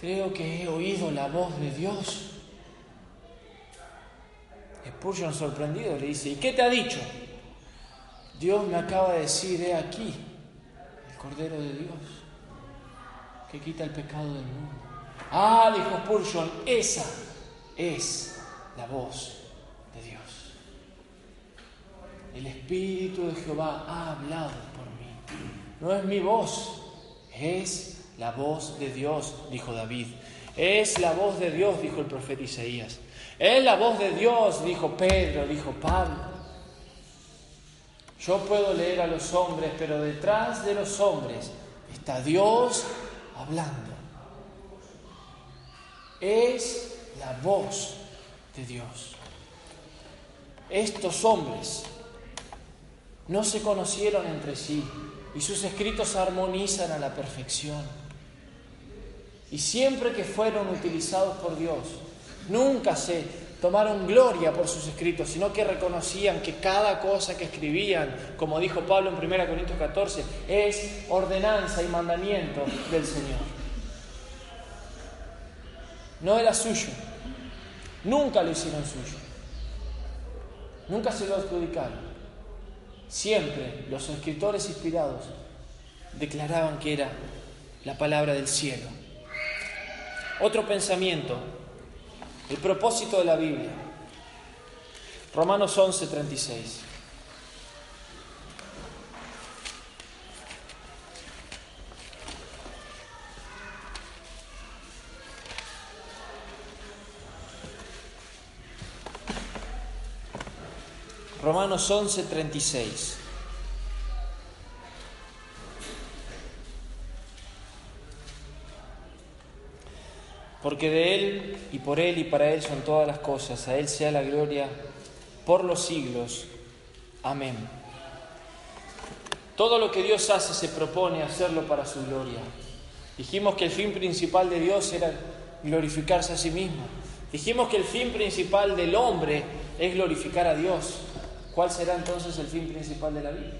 creo que he oído la voz de Dios. Spurgeon sorprendido le dice, ¿y qué te ha dicho? Dios me acaba de decir, he aquí, el Cordero de Dios, que quita el pecado del mundo. Ah, dijo Spurgeon, esa es la voz de Dios. El Espíritu de Jehová ha hablado por. No es mi voz, es la voz de Dios, dijo David. Es la voz de Dios, dijo el profeta Isaías. Es la voz de Dios, dijo Pedro, dijo Pablo. Yo puedo leer a los hombres, pero detrás de los hombres está Dios hablando. Es la voz de Dios. Estos hombres no se conocieron entre sí y sus escritos armonizan a la perfección. Y siempre que fueron utilizados por Dios, nunca se tomaron gloria por sus escritos, sino que reconocían que cada cosa que escribían, como dijo Pablo en 1 Corintios 14, es ordenanza y mandamiento del Señor. No era suyo, nunca lo hicieron suyo, nunca se lo adjudicaron. Siempre los escritores inspirados declaraban que era la palabra del cielo. Otro pensamiento, el propósito de la Biblia. Romanos 11, 36. Romanos 11, 36. Porque de Él y por Él y para Él son todas las cosas, a Él sea la gloria por los siglos. Amén. Todo lo que Dios hace se propone hacerlo para su gloria. Dijimos que el fin principal de Dios era glorificarse a sí mismo. Dijimos que el fin principal del hombre es glorificar a Dios. ¿Cuál será entonces el fin principal de la vida?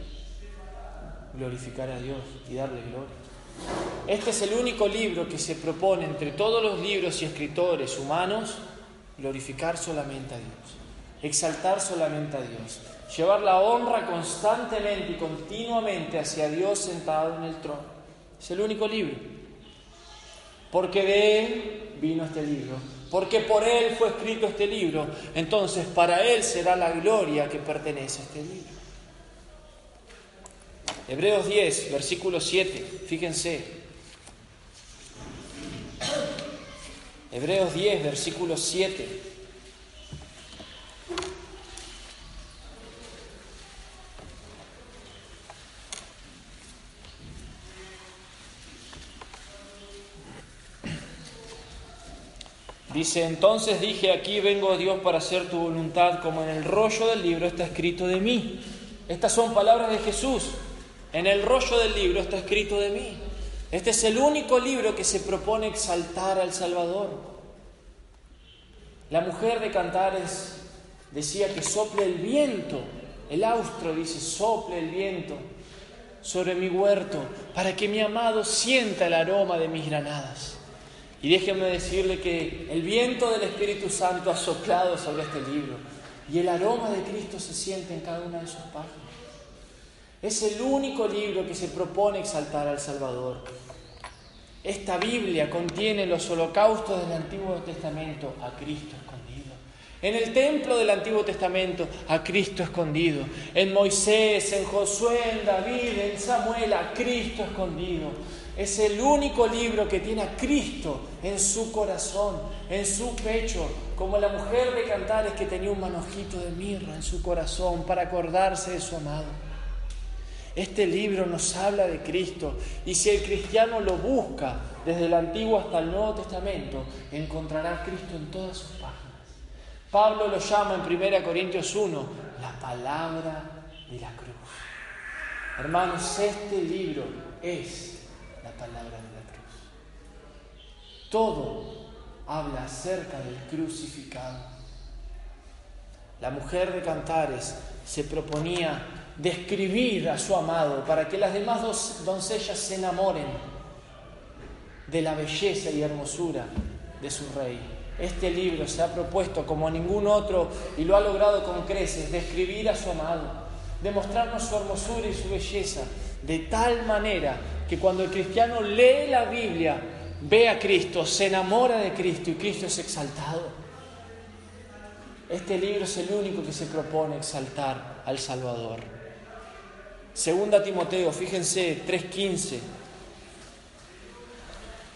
Glorificar a Dios y darle gloria. Este es el único libro que se propone entre todos los libros y escritores humanos glorificar solamente a Dios, exaltar solamente a Dios, llevar la honra constantemente y continuamente hacia Dios sentado en el trono. Es el único libro. Porque de Él vino este libro, porque por Él fue escrito este libro, entonces para Él será la gloria que pertenece a este libro. Hebreos 10, versículo 7, fíjense. Hebreos 10, versículo 7. Dice, entonces dije, aquí vengo Dios para hacer tu voluntad, como en el rollo del libro está escrito de mí. Estas son palabras de Jesús. En el rollo del libro está escrito de mí. Este es el único libro que se propone exaltar al Salvador. La mujer de Cantares decía que sople el viento. El austro dice, sople el viento sobre mi huerto para que mi amado sienta el aroma de mis granadas. Y déjenme decirle que el viento del Espíritu Santo ha soplado sobre este libro y el aroma de Cristo se siente en cada una de sus páginas. Es el único libro que se propone exaltar al Salvador. Esta Biblia contiene los holocaustos del Antiguo Testamento a Cristo escondido. En el templo del Antiguo Testamento a Cristo escondido. En Moisés, en Josué, en David, en Samuel a Cristo escondido. Es el único libro que tiene a Cristo en su corazón, en su pecho, como la mujer de Cantares que tenía un manojito de mirra en su corazón para acordarse de su amado. Este libro nos habla de Cristo y si el cristiano lo busca desde el Antiguo hasta el Nuevo Testamento, encontrará a Cristo en todas sus páginas. Pablo lo llama en 1 Corintios 1 la palabra de la cruz. Hermanos, este libro es palabra de la cruz. Todo habla acerca del crucificado. La mujer de Cantares se proponía describir a su amado para que las demás doncellas se enamoren de la belleza y hermosura de su rey. Este libro se ha propuesto como ningún otro y lo ha logrado con creces, describir a su amado, demostrarnos su hermosura y su belleza, de tal manera que cuando el cristiano lee la Biblia, ve a Cristo, se enamora de Cristo y Cristo es exaltado. Este libro es el único que se propone exaltar al Salvador. Segunda Timoteo, fíjense, 3.15.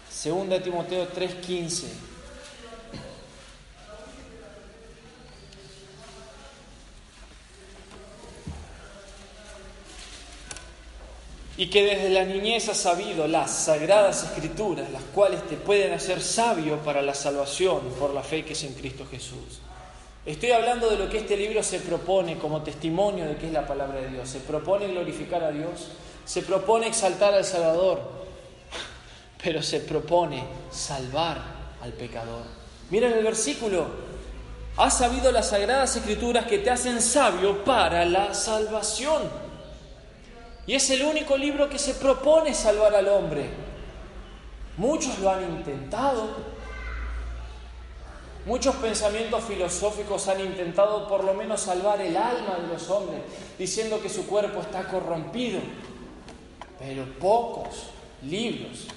Segunda Timoteo 3.15. y que desde la niñez has sabido las sagradas escrituras, las cuales te pueden hacer sabio para la salvación por la fe que es en Cristo Jesús. Estoy hablando de lo que este libro se propone como testimonio de que es la palabra de Dios. Se propone glorificar a Dios, se propone exaltar al Salvador, pero se propone salvar al pecador. Miren el versículo, has sabido las sagradas escrituras que te hacen sabio para la salvación. Y es el único libro que se propone salvar al hombre. Muchos lo han intentado. Muchos pensamientos filosóficos han intentado por lo menos salvar el alma de los hombres, diciendo que su cuerpo está corrompido. Pero pocos libros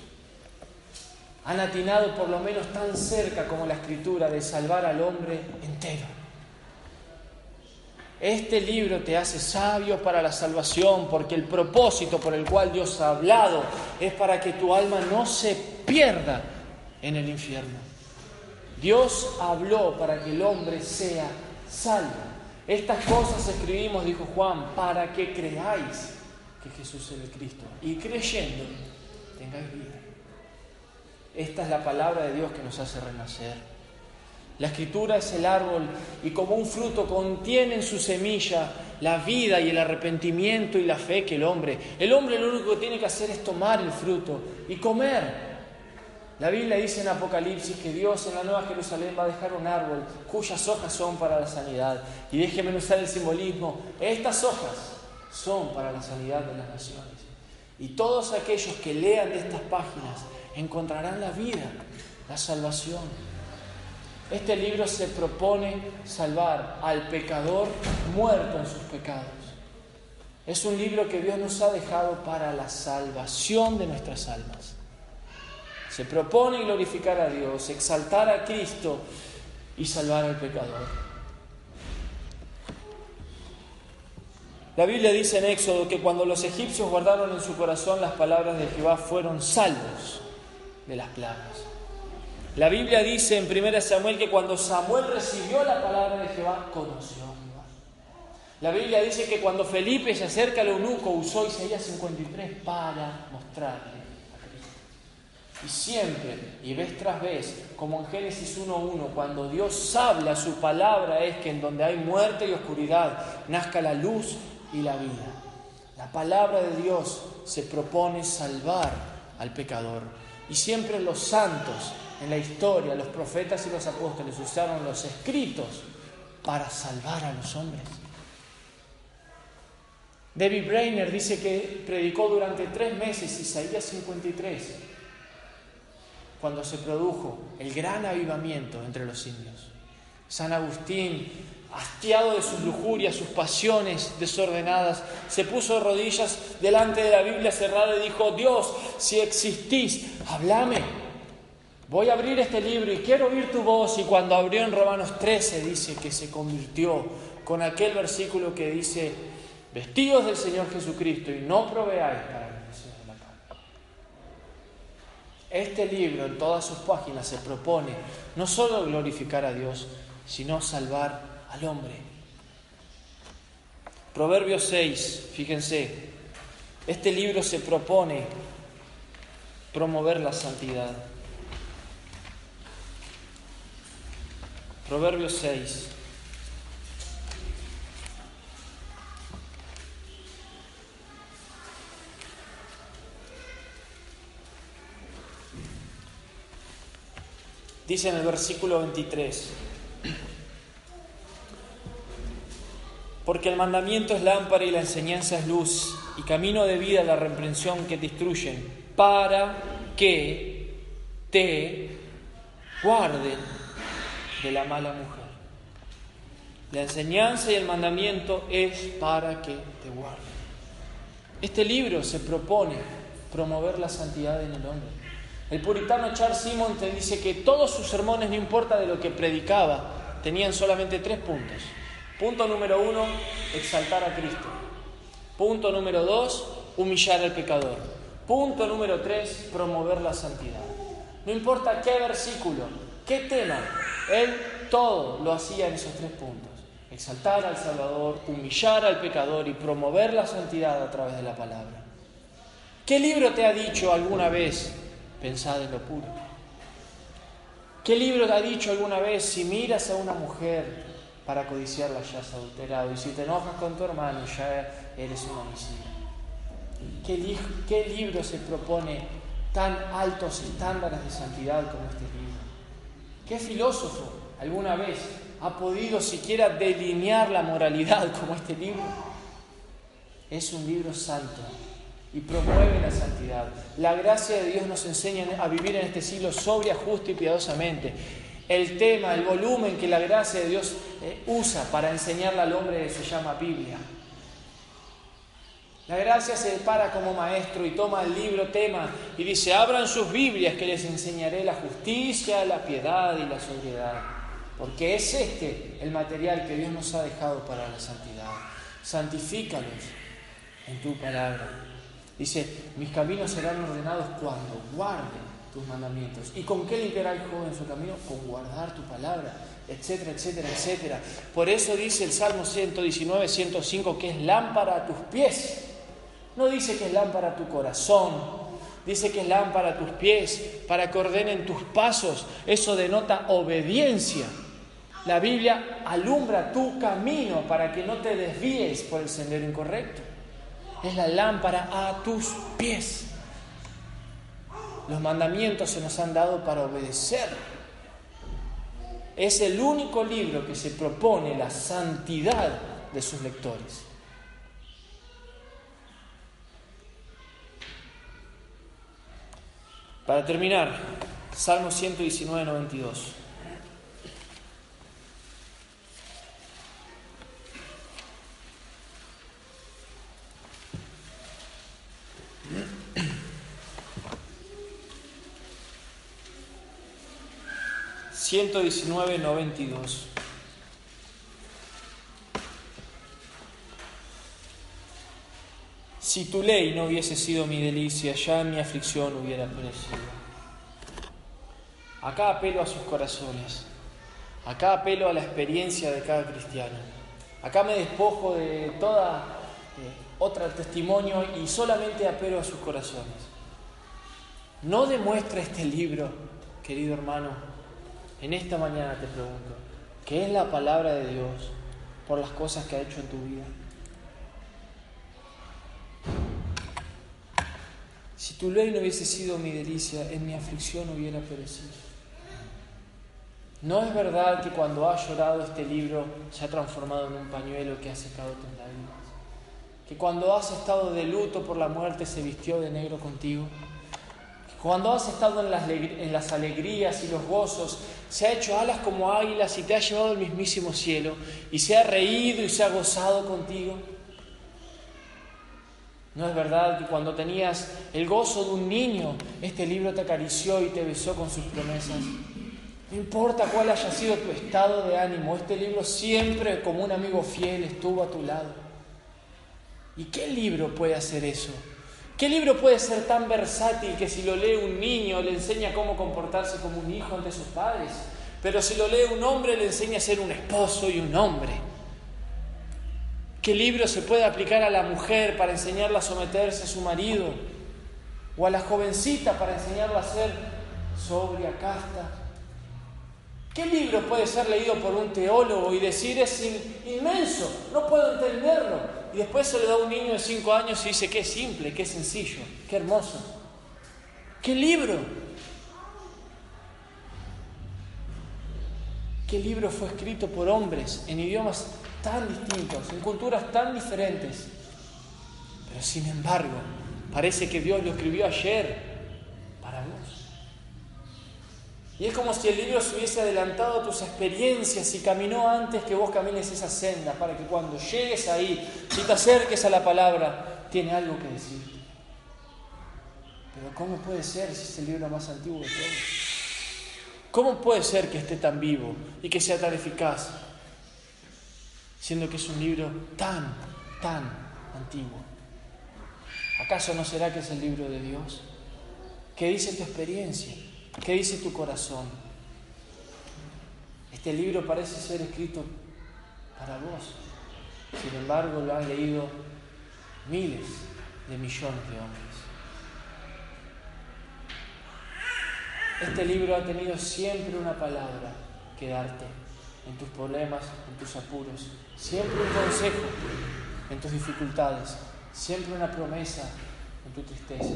han atinado por lo menos tan cerca como la escritura de salvar al hombre entero. Este libro te hace sabio para la salvación, porque el propósito por el cual Dios ha hablado es para que tu alma no se pierda en el infierno. Dios habló para que el hombre sea salvo. Estas cosas escribimos, dijo Juan, para que creáis que Jesús es el Cristo y creyendo tengáis vida. Esta es la palabra de Dios que nos hace renacer. La escritura es el árbol y como un fruto contiene en su semilla la vida y el arrepentimiento y la fe que el hombre. El hombre lo único que tiene que hacer es tomar el fruto y comer. La Biblia dice en Apocalipsis que Dios en la Nueva Jerusalén va a dejar un árbol cuyas hojas son para la sanidad. Y déjeme usar el simbolismo. Estas hojas son para la sanidad de las naciones. Y todos aquellos que lean de estas páginas encontrarán la vida, la salvación. Este libro se propone salvar al pecador muerto en sus pecados. Es un libro que Dios nos ha dejado para la salvación de nuestras almas. Se propone glorificar a Dios, exaltar a Cristo y salvar al pecador. La Biblia dice en Éxodo que cuando los egipcios guardaron en su corazón las palabras de Jehová fueron salvos de las plagas. La Biblia dice en 1 Samuel que cuando Samuel recibió la palabra de Jehová, conoció a Jehová. La Biblia dice que cuando Felipe se acerca al eunuco, usó Isaías 53 para mostrarle a Cristo. Y siempre, y vez tras vez, como en Génesis 1.1, cuando Dios habla, su palabra es que en donde hay muerte y oscuridad, nazca la luz y la vida. La palabra de Dios se propone salvar al pecador. Y siempre los santos en la historia, los profetas y los apóstoles usaron los escritos para salvar a los hombres. David Brainer dice que predicó durante tres meses Isaías 53, cuando se produjo el gran avivamiento entre los indios. San Agustín, hastiado de sus lujurias, sus pasiones desordenadas, se puso de rodillas delante de la Biblia cerrada y dijo, Dios, si existís, háblame. Voy a abrir este libro y quiero oír tu voz. Y cuando abrió en Romanos 13 dice que se convirtió con aquel versículo que dice, vestidos del Señor Jesucristo y no proveáis para la de la carne. Este libro en todas sus páginas se propone no solo glorificar a Dios, sino salvar al hombre. Proverbios 6, fíjense, este libro se propone promover la santidad. Proverbios 6. Dice en el versículo 23, porque el mandamiento es lámpara y la enseñanza es luz, y camino de vida la reprensión que te instruyen, para que te guarden de la mala mujer. La enseñanza y el mandamiento es para que te guarden. Este libro se propone promover la santidad en el hombre. El puritano Charles Simon te dice que todos sus sermones, no importa de lo que predicaba, tenían solamente tres puntos. Punto número uno, exaltar a Cristo. Punto número dos, humillar al pecador. Punto número tres, promover la santidad. No importa qué versículo, qué tema, él todo lo hacía en esos tres puntos. Exaltar al Salvador, humillar al pecador y promover la santidad a través de la palabra. ¿Qué libro te ha dicho alguna vez, pensad en lo puro? ¿Qué libro te ha dicho alguna vez, si miras a una mujer para codiciarla ya has adulterado y si te enojas con tu hermano ya eres un homicida? ¿Qué, ¿Qué libro se propone tan altos estándares de santidad como este libro? ¿Qué filósofo alguna vez ha podido siquiera delinear la moralidad como este libro? Es un libro santo y promueve la santidad. La gracia de Dios nos enseña a vivir en este siglo sobria, justo y piadosamente. El tema, el volumen que la gracia de Dios eh, usa para enseñarle al hombre se llama Biblia. La gracia se para como maestro y toma el libro tema y dice, abran sus Biblias que les enseñaré la justicia, la piedad y la sobriedad. Porque es este el material que Dios nos ha dejado para la santidad. Santifícalos en tu palabra. Dice, mis caminos serán ordenados cuando guarde tus mandamientos. ¿Y con qué limpiará el joven su camino? Con guardar tu palabra, etcétera, etcétera, etcétera. Por eso dice el Salmo 119, 105 que es lámpara a tus pies. No dice que es lámpara tu corazón, dice que es lámpara tus pies para que ordenen tus pasos. Eso denota obediencia. La Biblia alumbra tu camino para que no te desvíes por el sendero incorrecto es la lámpara a tus pies. Los mandamientos se nos han dado para obedecer. Es el único libro que se propone la santidad de sus lectores. Para terminar, Salmo 119, 92. 119, 92. Si tu ley no hubiese sido mi delicia, ya mi aflicción hubiera perecido. Acá apelo a sus corazones, acá apelo a la experiencia de cada cristiano, acá me despojo de toda eh, otra testimonio y solamente apelo a sus corazones. No demuestra este libro, querido hermano, en esta mañana te pregunto, ¿qué es la palabra de Dios por las cosas que ha hecho en tu vida? Si tu ley no hubiese sido mi delicia, en mi aflicción hubiera perecido. No es verdad que cuando has llorado este libro se ha transformado en un pañuelo que ha secado tus lágrimas. Que cuando has estado de luto por la muerte se vistió de negro contigo. Cuando has estado en las, alegrías y los gozos, se ha hecho alas como águilas y te ha llevado al mismísimo cielo y se ha reído y se ha gozado contigo. ¿No es verdad que cuando tenías el gozo de un niño, este libro te acarició y te besó con sus promesas? No importa cuál haya sido tu estado de ánimo, este libro siempre como un amigo fiel estuvo a tu lado. ¿Y qué libro puede hacer eso? ¿Qué libro puede ser tan versátil que si lo lee un niño le enseña cómo comportarse como un hijo ante sus padres? Pero si lo lee un hombre le enseña a ser un esposo y un hombre. ¿Qué libro se puede aplicar a la mujer para enseñarla a someterse a su marido? ¿O a la jovencita para enseñarla a ser sobria, casta? ¿Qué libro puede ser leído por un teólogo y decir es inmenso, no puedo entenderlo? y después se le da a un niño de 5 años y dice, qué simple, qué sencillo, qué hermoso. ¿Qué libro? ¿Qué libro fue escrito por hombres en idiomas tan distintos, en culturas tan diferentes? Pero sin embargo, parece que Dios lo escribió ayer y es como si el libro se hubiese adelantado a tus experiencias y caminó antes que vos camines esa senda, para que cuando llegues ahí, si te acerques a la palabra, tiene algo que decir. Pero ¿cómo puede ser si es el libro más antiguo de todos? ¿Cómo puede ser que esté tan vivo y que sea tan eficaz, siendo que es un libro tan, tan antiguo. ¿Acaso no será que es el libro de Dios? ¿Qué dice tu experiencia? ¿Qué dice tu corazón? Este libro parece ser escrito para vos, sin embargo lo han leído miles de millones de hombres. Este libro ha tenido siempre una palabra que darte en tus problemas, en tus apuros, siempre un consejo en tus dificultades, siempre una promesa en tu tristeza.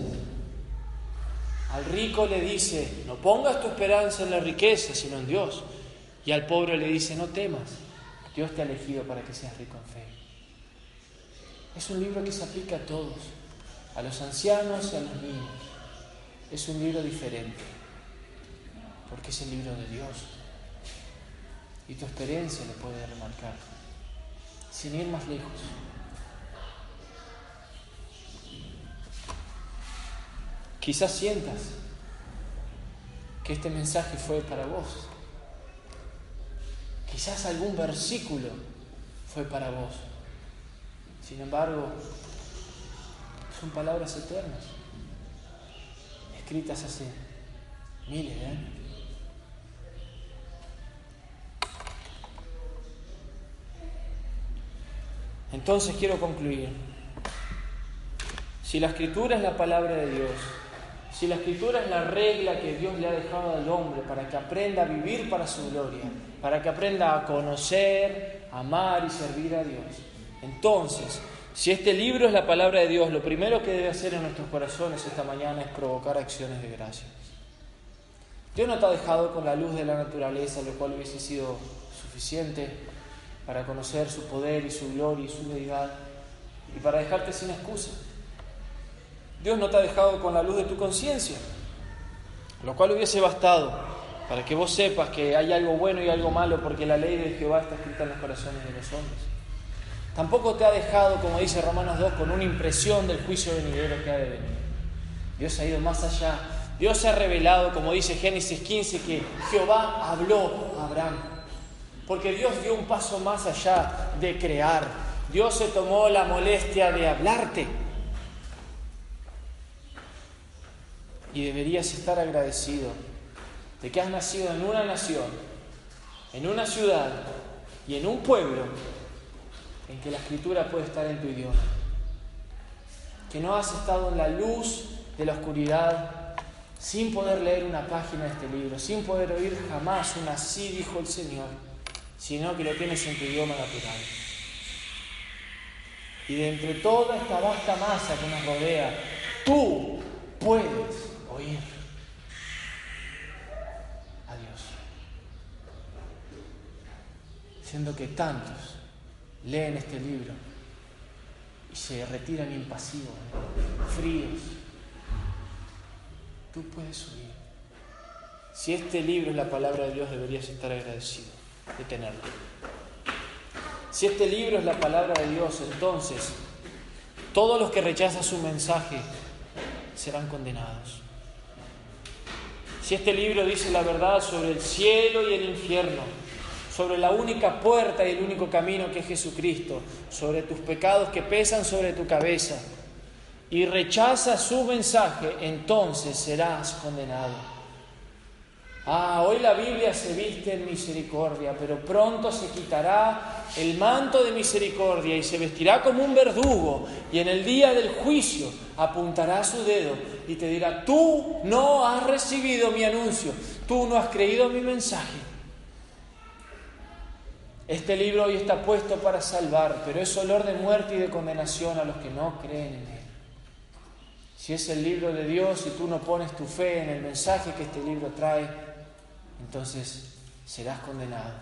Al rico le dice, no pongas tu esperanza en la riqueza, sino en Dios. Y al pobre le dice, no temas, Dios te ha elegido para que seas rico en fe. Es un libro que se aplica a todos, a los ancianos y a los niños. Es un libro diferente, porque es el libro de Dios. Y tu experiencia le puede remarcar, sin ir más lejos. Quizás sientas que este mensaje fue para vos. Quizás algún versículo fue para vos. Sin embargo, son palabras eternas, escritas hace miles de. Entonces quiero concluir. Si la escritura es la palabra de Dios, si la escritura es la regla que Dios le ha dejado al hombre para que aprenda a vivir para su gloria, para que aprenda a conocer, amar y servir a Dios, entonces, si este libro es la palabra de Dios, lo primero que debe hacer en nuestros corazones esta mañana es provocar acciones de gracias. Dios no te ha dejado con la luz de la naturaleza, lo cual hubiese sido suficiente para conocer su poder y su gloria y su deidad y para dejarte sin excusa. Dios no te ha dejado con la luz de tu conciencia, lo cual hubiese bastado para que vos sepas que hay algo bueno y algo malo, porque la ley de Jehová está escrita en los corazones de los hombres. Tampoco te ha dejado, como dice Romanos 2, con una impresión del juicio venidero que ha de venir. Dios ha ido más allá. Dios ha revelado, como dice Génesis 15, que Jehová habló a Abraham. Porque Dios dio un paso más allá de crear. Dios se tomó la molestia de hablarte. Y deberías estar agradecido de que has nacido en una nación, en una ciudad y en un pueblo en que la escritura puede estar en tu idioma. Que no has estado en la luz de la oscuridad sin poder leer una página de este libro, sin poder oír jamás un así dijo el Señor, sino que lo tienes en tu idioma natural. Y de entre toda esta vasta masa que nos rodea, tú puedes oír a Dios. Siendo que tantos leen este libro y se retiran impasivos, fríos. Tú puedes oír. Si este libro es la palabra de Dios, deberías estar agradecido de tenerlo. Si este libro es la palabra de Dios, entonces todos los que rechazan su mensaje serán condenados. Si este libro dice la verdad sobre el cielo y el infierno, sobre la única puerta y el único camino que es Jesucristo, sobre tus pecados que pesan sobre tu cabeza, y rechaza su mensaje, entonces serás condenado. Ah, hoy la Biblia se viste en misericordia, pero pronto se quitará el manto de misericordia y se vestirá como un verdugo, y en el día del juicio apuntará su dedo y te dirá, tú no has recibido mi anuncio, tú no has creído mi mensaje. Este libro hoy está puesto para salvar, pero es olor de muerte y de condenación a los que no creen en él. Si es el libro de Dios y tú no pones tu fe en el mensaje que este libro trae, entonces serás condenado,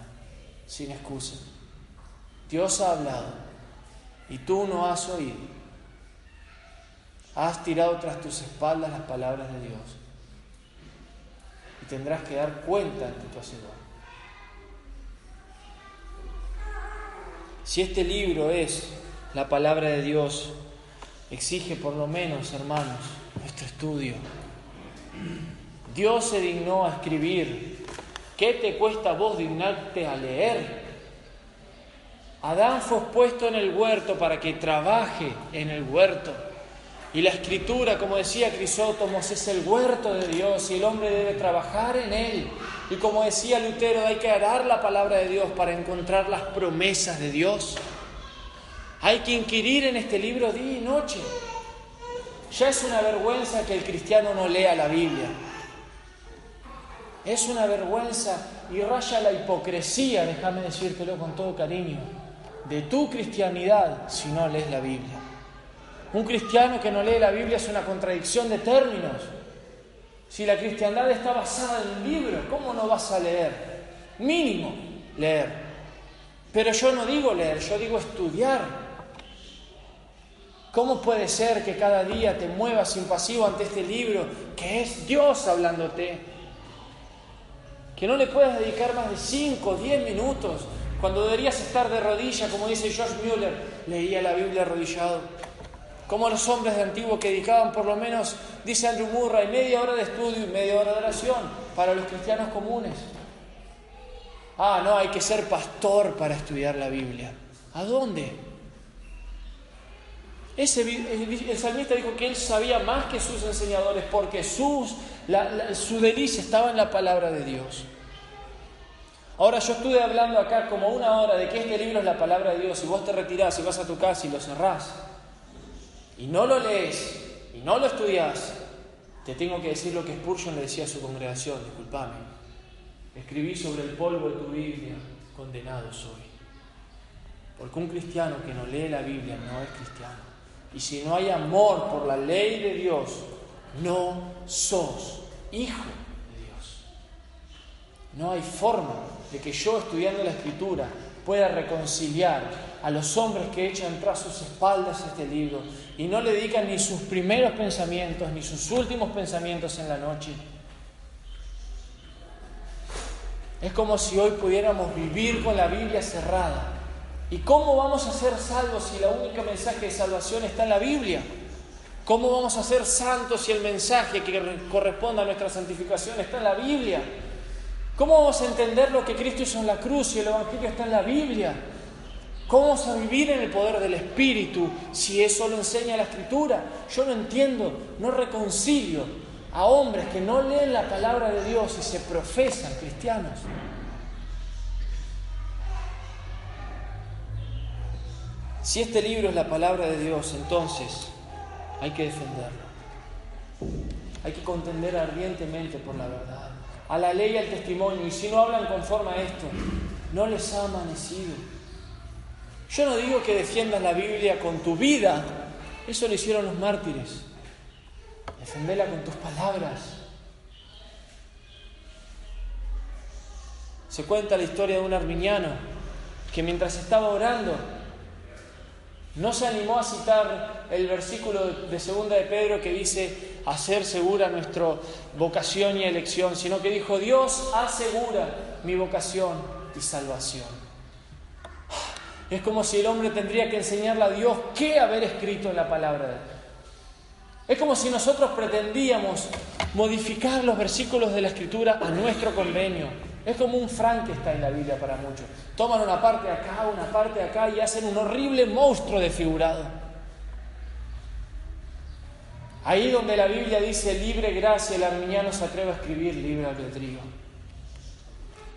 sin excusa. Dios ha hablado y tú no has oído. Has tirado tras tus espaldas las palabras de Dios y tendrás que dar cuenta ante tu Hacedor. Si este libro es la palabra de Dios, exige por lo menos, hermanos, nuestro estudio. Dios se dignó a escribir. ¿Qué te cuesta vos dignarte a leer? Adán fue puesto en el huerto para que trabaje en el huerto. Y la escritura, como decía Crisótomos, es el huerto de Dios y el hombre debe trabajar en él. Y como decía Lutero, hay que arar la palabra de Dios para encontrar las promesas de Dios. Hay que inquirir en este libro día y noche. Ya es una vergüenza que el cristiano no lea la Biblia. Es una vergüenza y raya la hipocresía, déjame decírtelo con todo cariño, de tu cristianidad si no lees la Biblia. Un cristiano que no lee la Biblia es una contradicción de términos. Si la cristiandad está basada en un libro, ¿cómo no vas a leer? Mínimo leer. Pero yo no digo leer, yo digo estudiar. ¿Cómo puede ser que cada día te muevas impasivo ante este libro que es Dios hablándote? Que no le puedas dedicar más de 5 o 10 minutos cuando deberías estar de rodillas, como dice Josh Mueller, leía la Biblia arrodillado. Como los hombres de antiguo que dedicaban por lo menos, dice Andrew Murray, media hora de estudio y media hora de oración para los cristianos comunes. Ah, no, hay que ser pastor para estudiar la Biblia. ¿A dónde? Ese, el, salmista dijo que él sabía más que sus enseñadores porque sus, su delicia estaba en la palabra de Dios. Ahora yo estuve hablando acá como una hora de que este libro es la palabra de Dios y vos te retirás y vas a tu casa y lo cerrás y no lo lees y no lo estudias, te tengo que decir lo que Spurgeon le decía a su congregación, discúlpame, escribí sobre el polvo de tu Biblia, condenado soy. Porque un cristiano que no lee la Biblia no es cristiano. Y si no hay amor por la ley de Dios, no sos hijo de Dios. No hay forma de que yo estudiando la escritura pueda reconciliar a los hombres que echan tras sus espaldas este libro y no le dedican ni sus primeros pensamientos ni sus últimos pensamientos en la noche. Es como si hoy pudiéramos vivir con la Biblia cerrada. ¿Y cómo vamos a ser salvos si la única mensaje de salvación está en la Biblia? ¿Cómo vamos a ser santos si el mensaje que corresponde a nuestra santificación está en la Biblia? ¿Cómo vamos a entender lo que Cristo hizo en la cruz si el Evangelio está en la Biblia? ¿Cómo vamos a vivir en el poder del Espíritu si eso lo enseña la Escritura? Yo no entiendo, no reconcilio a hombres que no leen la palabra de Dios y se profesan cristianos. Si este libro es la palabra de Dios, entonces hay que defenderlo. Hay que contender ardientemente por la verdad, a la ley y al testimonio. Y si no hablan conforme a esto, no les ha amanecido. Yo no digo que defiendas la Biblia con tu vida, eso lo hicieron los mártires. Defendela con tus palabras. Se cuenta la historia de un arminiano que mientras estaba orando no se animó a citar el versículo de segunda de Pedro que dice hacer segura nuestra vocación y elección, sino que dijo Dios asegura mi vocación y salvación. Es como si el hombre tendría que enseñarle a Dios qué haber escrito en la palabra de Dios. Es como si nosotros pretendíamos modificar los versículos de la escritura a nuestro convenio. Es como un Frankenstein la Biblia para muchos. Toman una parte acá, una parte acá y hacen un horrible monstruo desfigurado. Ahí donde la Biblia dice libre gracia, el arminiano se atreve a escribir libre albedrío.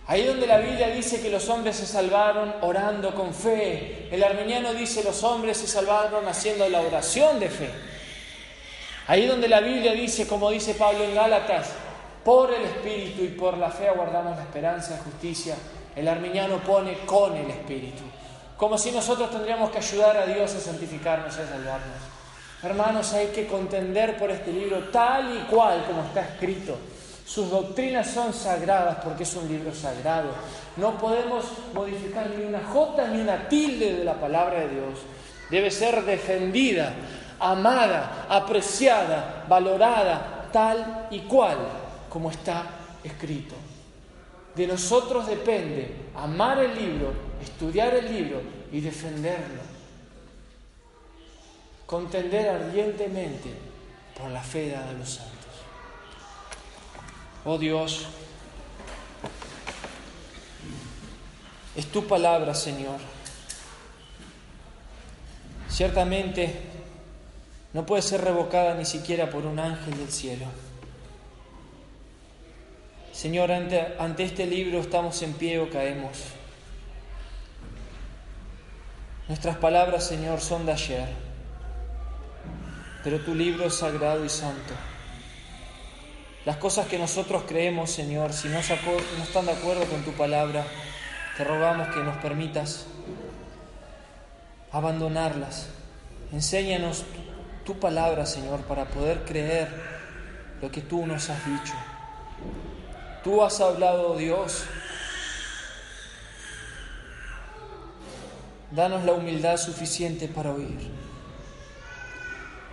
Ahí donde la Biblia dice que los hombres se salvaron orando con fe, el armeniano dice los hombres se salvaron haciendo la oración de fe. Ahí donde la Biblia dice, como dice Pablo en Gálatas, por el Espíritu y por la fe aguardamos la esperanza de justicia, el armeniano pone con el Espíritu. Como si nosotros tendríamos que ayudar a Dios a santificarnos y a salvarnos. Hermanos, hay que contender por este libro tal y cual como está escrito sus doctrinas son sagradas porque es un libro sagrado. No podemos modificar ni una jota ni una tilde de la palabra de Dios. Debe ser defendida, amada, apreciada, valorada, tal y cual como está escrito. De nosotros depende amar el libro, estudiar el libro y defenderlo. Contender ardientemente por la fe dada a los santos. Oh Dios, es tu palabra, Señor. Ciertamente no puede ser revocada ni siquiera por un ángel del cielo. Señor, ante, este libro estamos en pie o caemos. Nuestras palabras, Señor, son de ayer, pero tu libro es sagrado y santo. Las cosas que nosotros creemos, Señor, si no, están de acuerdo con tu palabra, te rogamos que nos permitas abandonarlas. Enséñanos tu palabra, Señor, para poder creer lo que tú nos has dicho. Tú has hablado, Dios. Danos la humildad suficiente para oír.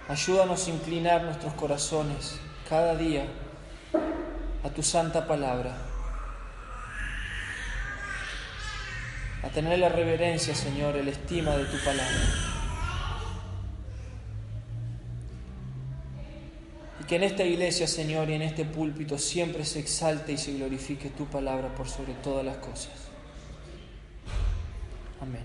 Ayúdanos a inclinar nuestros corazones cada día a tu santa palabra. A tener la reverencia, Señor, el estima de tu palabra. Que en esta iglesia, Señor, y en este púlpito siempre se exalte y se glorifique tu palabra por sobre todas las cosas. Amén.